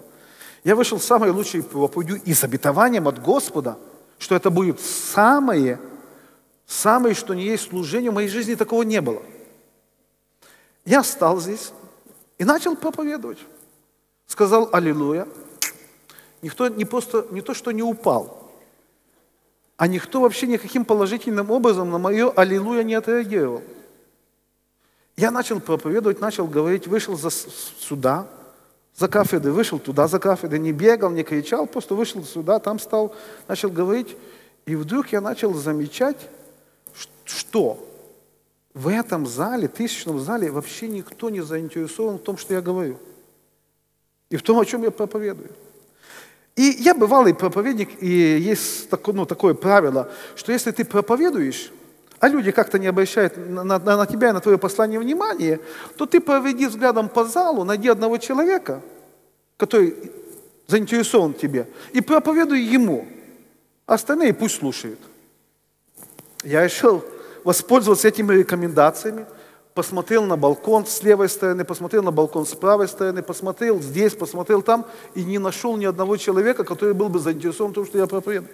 Я вышел с самой лучшей проповедью и с обетованием от Господа, что это будет самое, самое, что не есть служение. В моей жизни такого не было. Я стал здесь и начал проповедовать. Сказал «Аллилуйя». Никто не просто, не то, что не упал, а никто вообще никаким положительным образом на мое «Аллилуйя» не отреагировал. Я начал проповедовать, начал говорить, вышел за, сюда, за кафедры, вышел туда за кафедры, не бегал, не кричал, просто вышел сюда, там стал, начал говорить. И вдруг я начал замечать, что в этом зале, тысячном зале, вообще никто не заинтересован в том, что я говорю. И в том, о чем я проповедую. И я бывалый проповедник, и есть такое, ну, такое правило, что если ты проповедуешь, а люди как-то не обращают на, на, на тебя и на твое послание внимания, то ты проведи взглядом по залу, найди одного человека, который заинтересован тебе, и проповедуй ему. Остальные пусть слушают. Я решил воспользоваться этими рекомендациями, посмотрел на балкон с левой стороны, посмотрел на балкон с правой стороны, посмотрел здесь, посмотрел там, и не нашел ни одного человека, который был бы заинтересован в том, что я проповедую.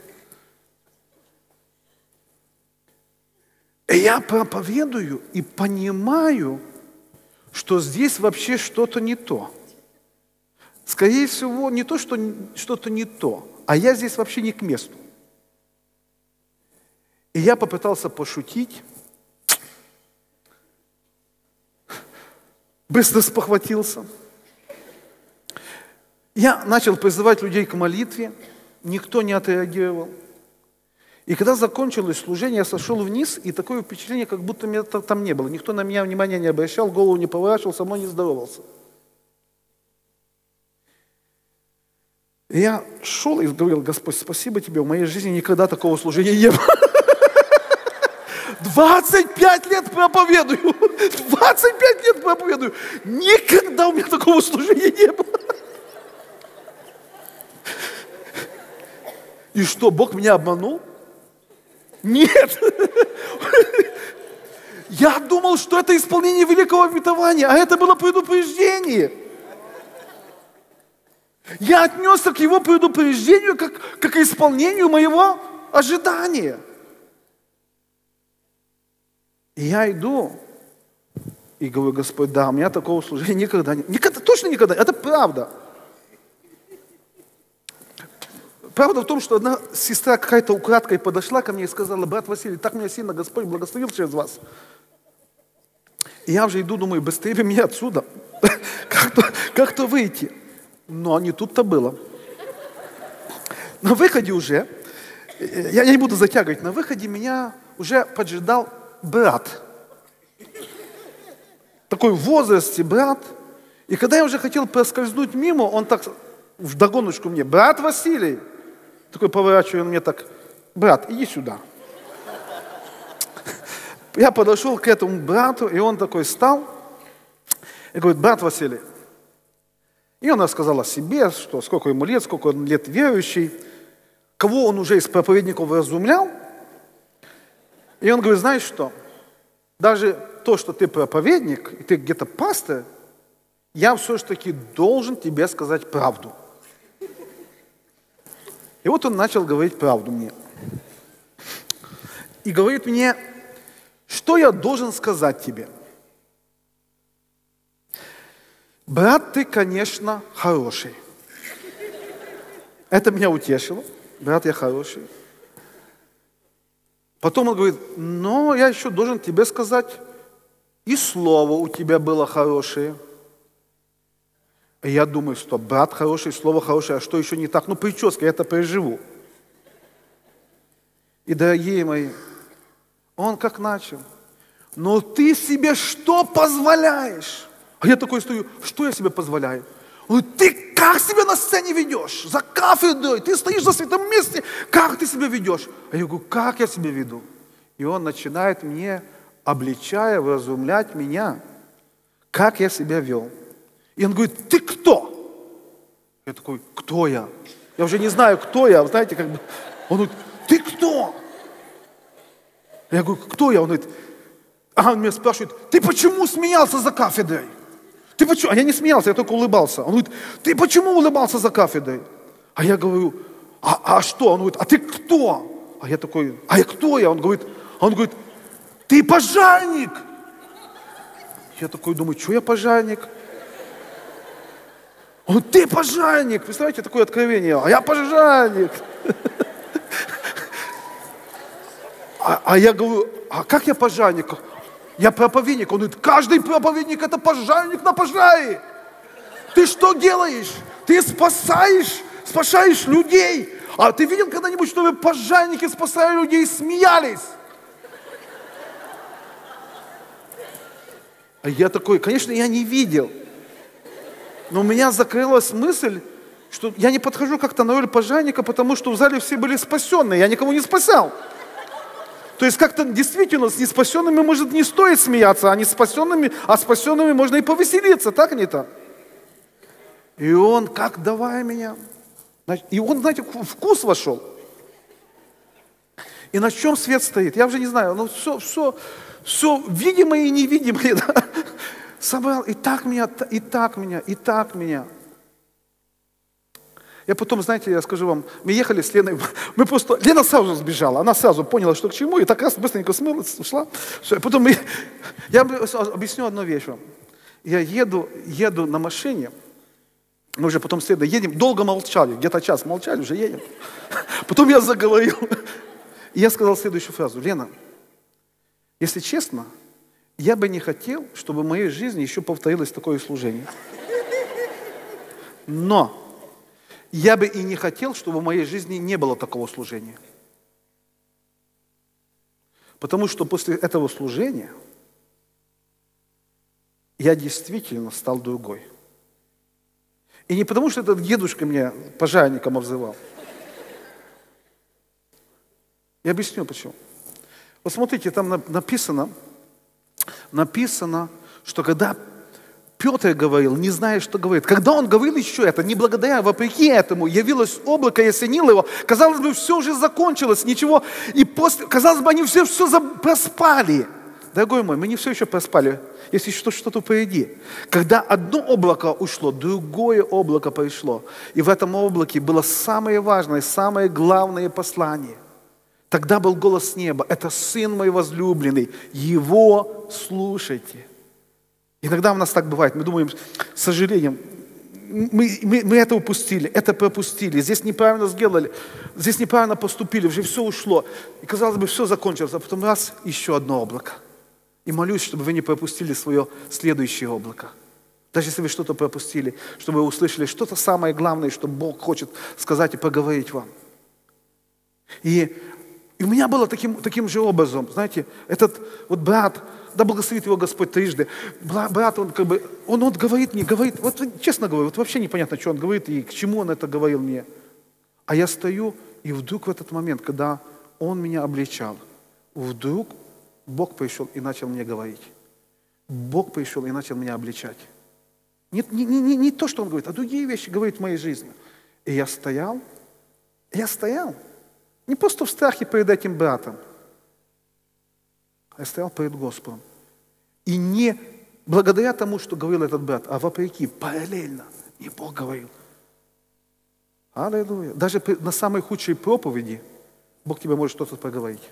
И я проповедую и понимаю, что здесь вообще что-то не то. Скорее всего, не то, что что-то не то, а я здесь вообще не к месту. И я попытался пошутить, быстро спохватился. Я начал призывать людей к молитве, никто не отреагировал. И когда закончилось служение, я сошел вниз, и такое впечатление, как будто меня там не было. Никто на меня внимания не обращал, голову не поворачивал, со мной не здоровался. И я шел и говорил, Господь, спасибо тебе, в моей жизни никогда такого служения не было. 25 лет проповедую. 25 лет проповедую. Никогда у меня такого служения не было. И что, Бог меня обманул? Нет. Я думал, что это исполнение великого обетования, а это было предупреждение. Я отнесся к его предупреждению как, как к исполнению моего ожидания. И я иду и говорю, Господь, да, у меня такого служения никогда не... Никогда, точно никогда, это правда. Правда в том, что одна сестра какая-то украдкой подошла ко мне и сказала, брат Василий, так меня сильно Господь благословил через вас. И я уже иду, думаю, быстрее бы мне отсюда. Как-то как выйти. Но не тут-то было. На выходе уже, я не буду затягивать, на выходе меня уже поджидал брат. Такой в возрасте брат. И когда я уже хотел проскользнуть мимо, он так в догоночку мне, брат Василий. Такой поворачиваю, он мне так, брат, иди сюда. Я подошел к этому брату, и он такой стал и говорит, брат Василий. И он рассказал о себе, что сколько ему лет, сколько он лет верующий, кого он уже из проповедников разумлял, и он говорит, знаешь что, даже то, что ты проповедник, и ты где-то пастор, я все-таки должен тебе сказать правду. И вот он начал говорить правду мне. И говорит мне, что я должен сказать тебе? Брат, ты, конечно, хороший. Это меня утешило. Брат, я хороший. Потом он говорит, но я еще должен тебе сказать, и слово у тебя было хорошее. И я думаю, что брат хороший, слово хорошее, а что еще не так? Ну, прическа, я это переживу. И, дорогие мои, он как начал. Но ты себе что позволяешь? А я такой стою, что я себе позволяю? Он говорит, ты как себя на сцене ведешь? За кафедрой, ты стоишь за святом месте, как ты себя ведешь? А я говорю, как я себя веду? И он начинает мне, обличая, вразумлять меня, как я себя вел. И он говорит, ты кто? Я такой, кто я? Я уже не знаю, кто я, знаете, как бы. Он говорит, ты кто? Я говорю, кто я? Он говорит, а он меня спрашивает, ты почему смеялся за кафедрой? Ты почему? А я не смеялся, я только улыбался. Он говорит, ты почему улыбался за кафедрой? А я говорю, а, а что? Он говорит, а ты кто? А я такой, а я кто я? Он говорит, он говорит, ты пожарник. Я такой думаю, что я пожарник? Он говорит, ты пожарник. Представляете, такое откровение. А я пожарник. А, а я говорю, а как я пожарник? Я проповедник. Он говорит, каждый проповедник это пожарник на пожаре. Ты что делаешь? Ты спасаешь, спасаешь людей. А ты видел когда-нибудь, чтобы пожарники спасали людей и смеялись? А я такой, конечно, я не видел. Но у меня закрылась мысль, что я не подхожу как-то на роль пожарника, потому что в зале все были спасенные, я никого не спасал. То есть как-то действительно с неспасенными может не стоит смеяться, а не спасенными, а спасенными можно и повеселиться, так не так? И он, как давай меня. И он, знаете, вкус вошел. И на чем свет стоит? Я уже не знаю, ну все, все, все видимое и невидимое, да? собрал, и так меня, и так меня, и так меня. Я потом, знаете, я скажу вам, мы ехали с Леной, мы просто, Лена сразу сбежала, она сразу поняла, что к чему, и так раз быстренько смылась, ушла. Потом мы, я объясню одну вещь вам. Я еду, еду на машине, мы уже потом следом едем, долго молчали, где-то час молчали, уже едем. Потом я заговорил, и я сказал следующую фразу. Лена, если честно, я бы не хотел, чтобы в моей жизни еще повторилось такое служение. Но я бы и не хотел, чтобы в моей жизни не было такого служения. Потому что после этого служения я действительно стал другой. И не потому, что этот дедушка меня пожарником обзывал. Я объясню почему. Вот смотрите, там написано, написано, что когда Петр говорил, не зная, что говорит. Когда он говорил еще это, не благодаря, вопреки этому, явилось облако и осенило его, казалось бы, все уже закончилось, ничего. И после, казалось бы, они все, все проспали. Дорогой мой, мы не все еще проспали, если что, что-то впереди. Когда одно облако ушло, другое облако пришло. И в этом облаке было самое важное, самое главное послание – Тогда был голос неба, это Сын мой возлюбленный, Его слушайте. Иногда у нас так бывает, мы думаем, с сожалением, мы, мы, мы это упустили, это пропустили, здесь неправильно сделали, здесь неправильно поступили, уже все ушло. И казалось бы, все закончилось, а потом раз, еще одно облако. И молюсь, чтобы вы не пропустили свое следующее облако. Даже если вы что-то пропустили, чтобы вы услышали что-то самое главное, что Бог хочет сказать и поговорить вам. И и у меня было таким, таким же образом, знаете, этот вот брат, да благословит его Господь трижды, брат, он как бы, он, он говорит мне, говорит, вот честно говорю, вот вообще непонятно, что он говорит и к чему он это говорил мне. А я стою, и вдруг в этот момент, когда он меня обличал, вдруг Бог пришел и начал мне говорить. Бог пришел и начал меня обличать. Не, не, не, не то, что он говорит, а другие вещи говорит в моей жизни. И я стоял, я стоял, не просто в страхе перед этим братом, а я стоял перед Господом. И не благодаря тому, что говорил этот брат, а вопреки, параллельно. Не Бог говорил. Аллилуйя. Даже на самой худшей проповеди Бог тебе может что-то поговорить.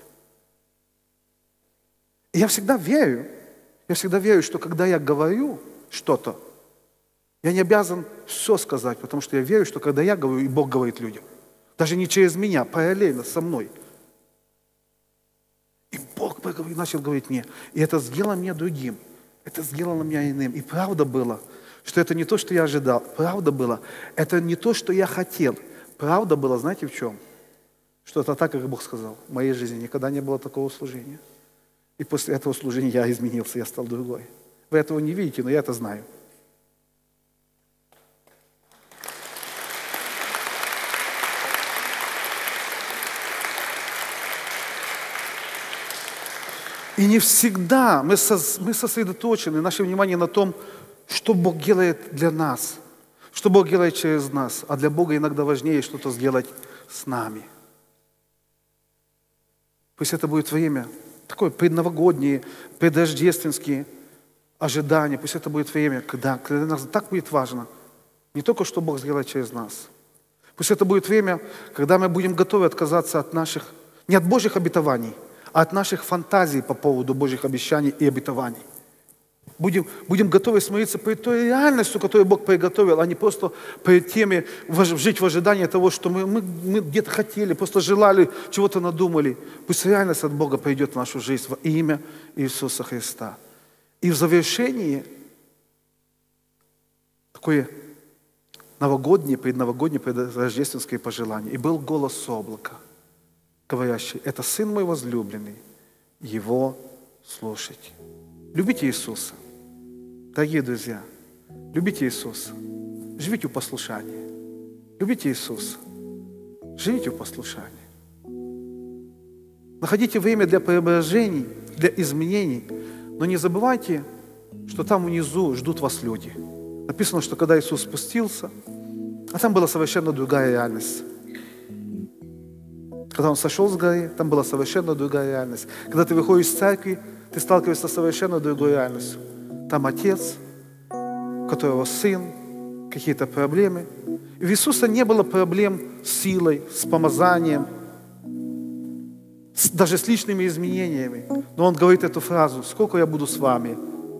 И я всегда верю, я всегда верю, что когда я говорю что-то, я не обязан все сказать, потому что я верю, что когда я говорю, и Бог говорит людям, даже не через меня, параллельно со мной. И Бог начал говорить мне, и это сделало меня другим, это сделало меня иным. И правда было, что это не то, что я ожидал, правда было, это не то, что я хотел. Правда было, знаете в чем? Что это так, как Бог сказал. В моей жизни никогда не было такого служения. И после этого служения я изменился, я стал другой. Вы этого не видите, но я это знаю. И не всегда мы, мы сосредоточены, наше внимание на том, что Бог делает для нас, что Бог делает через нас. А для Бога иногда важнее что-то сделать с нами. Пусть это будет время такое предновогоднее, предрождественские ожидания. Пусть это будет время, когда, когда нас так будет важно. Не только, что Бог сделает через нас. Пусть это будет время, когда мы будем готовы отказаться от наших, не от Божьих обетований – от наших фантазий по поводу Божьих обещаний и обетований. Будем, будем готовы смириться перед той реальностью, которую Бог приготовил, а не просто перед теми жить в ожидании того, что мы, мы, мы где-то хотели, просто желали, чего-то надумали. Пусть реальность от Бога придет в нашу жизнь во имя Иисуса Христа. И в завершении такое новогоднее, предновогоднее, предрождественское пожелание. И был голос облака – говорящий, это Сын мой возлюбленный, Его слушать. Любите Иисуса. Дорогие друзья, любите Иисуса. Живите в послушании. Любите Иисуса. Живите в послушании. Находите время для преображений, для изменений, но не забывайте, что там внизу ждут вас люди. Написано, что когда Иисус спустился, а там была совершенно другая реальность. Когда он сошел с горы, там была совершенно другая реальность. Когда ты выходишь из церкви, ты сталкиваешься с совершенно другой реальностью. Там отец, у которого сын, какие-то проблемы. И у Иисуса не было проблем с силой, с помазанием, с, даже с личными изменениями. Но он говорит эту фразу, сколько я буду с вами,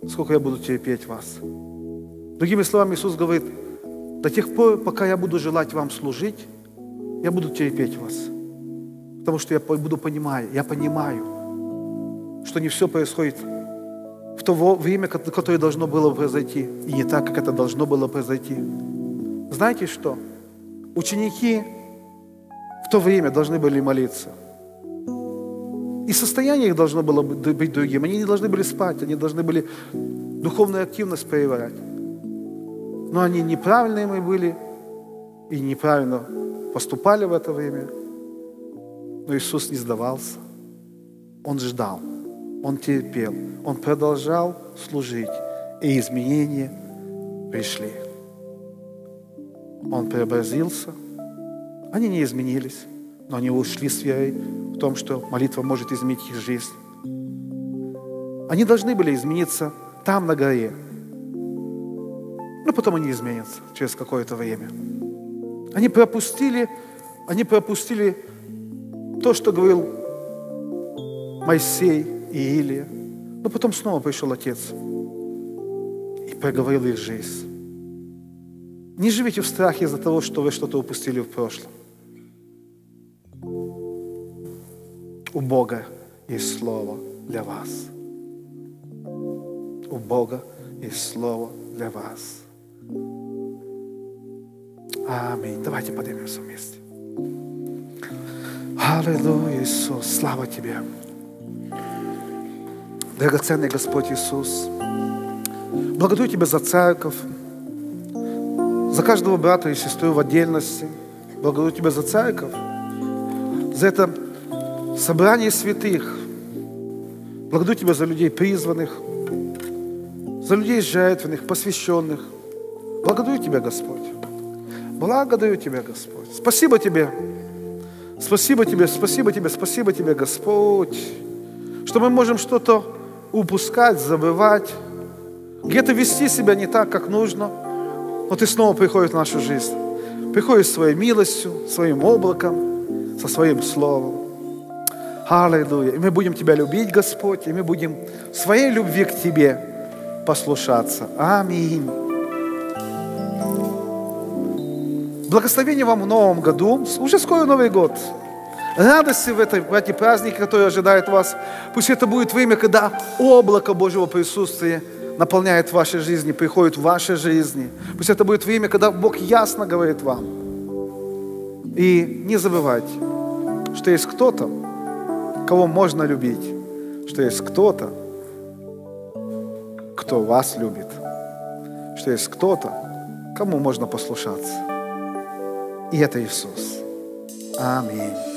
сколько я буду терпеть вас. Другими словами, Иисус говорит, до тех пор, пока я буду желать вам служить, я буду терпеть вас. Потому что я буду понимать, я понимаю, что не все происходит в то время, которое должно было произойти, и не так, как это должно было произойти. Знаете что? Ученики в то время должны были молиться. И состояние их должно было быть другим. Они не должны были спать, они должны были духовную активность проявлять. Но они неправильные мы были и неправильно поступали в это время – но Иисус не сдавался. Он ждал, Он терпел, Он продолжал служить. И изменения пришли. Он преобразился. Они не изменились, но они ушли с верой в том, что молитва может изменить их жизнь. Они должны были измениться там, на горе. Но потом они изменятся через какое-то время. Они пропустили, они пропустили то, что говорил Моисей и Илия. Но потом снова пришел Отец и проговорил их жизнь. Не живите в страхе из-за того, что вы что-то упустили в прошлом. У Бога есть Слово для вас. У Бога есть Слово для вас. Аминь. Давайте поднимемся вместе. Аллилуйя, Иисус, слава Тебе. Драгоценный Господь Иисус, благодарю Тебя за церковь, за каждого брата и сестру в отдельности. Благодарю Тебя за церковь, за это собрание святых. Благодарю Тебя за людей призванных, за людей жертвенных, посвященных. Благодарю Тебя, Господь. Благодарю Тебя, Господь. Спасибо Тебе Спасибо Тебе, спасибо Тебе, спасибо Тебе, Господь, что мы можем что-то упускать, забывать, где-то вести себя не так, как нужно, но Ты снова приходишь в нашу жизнь. приходит своей милостью, своим облаком, со своим словом. Аллилуйя. И мы будем Тебя любить, Господь, и мы будем своей любви к Тебе послушаться. Аминь. Благословения вам в новом году. Уже скоро Новый год. Радости в, этой, в эти праздники, которые ожидают вас. Пусть это будет время, когда облако Божьего присутствия наполняет ваши жизни, приходит в ваши жизни. Пусть это будет время, когда Бог ясно говорит вам. И не забывайте, что есть кто-то, кого можно любить, что есть кто-то, кто вас любит, что есть кто-то, кому можно послушаться. И это Иисус. Аминь.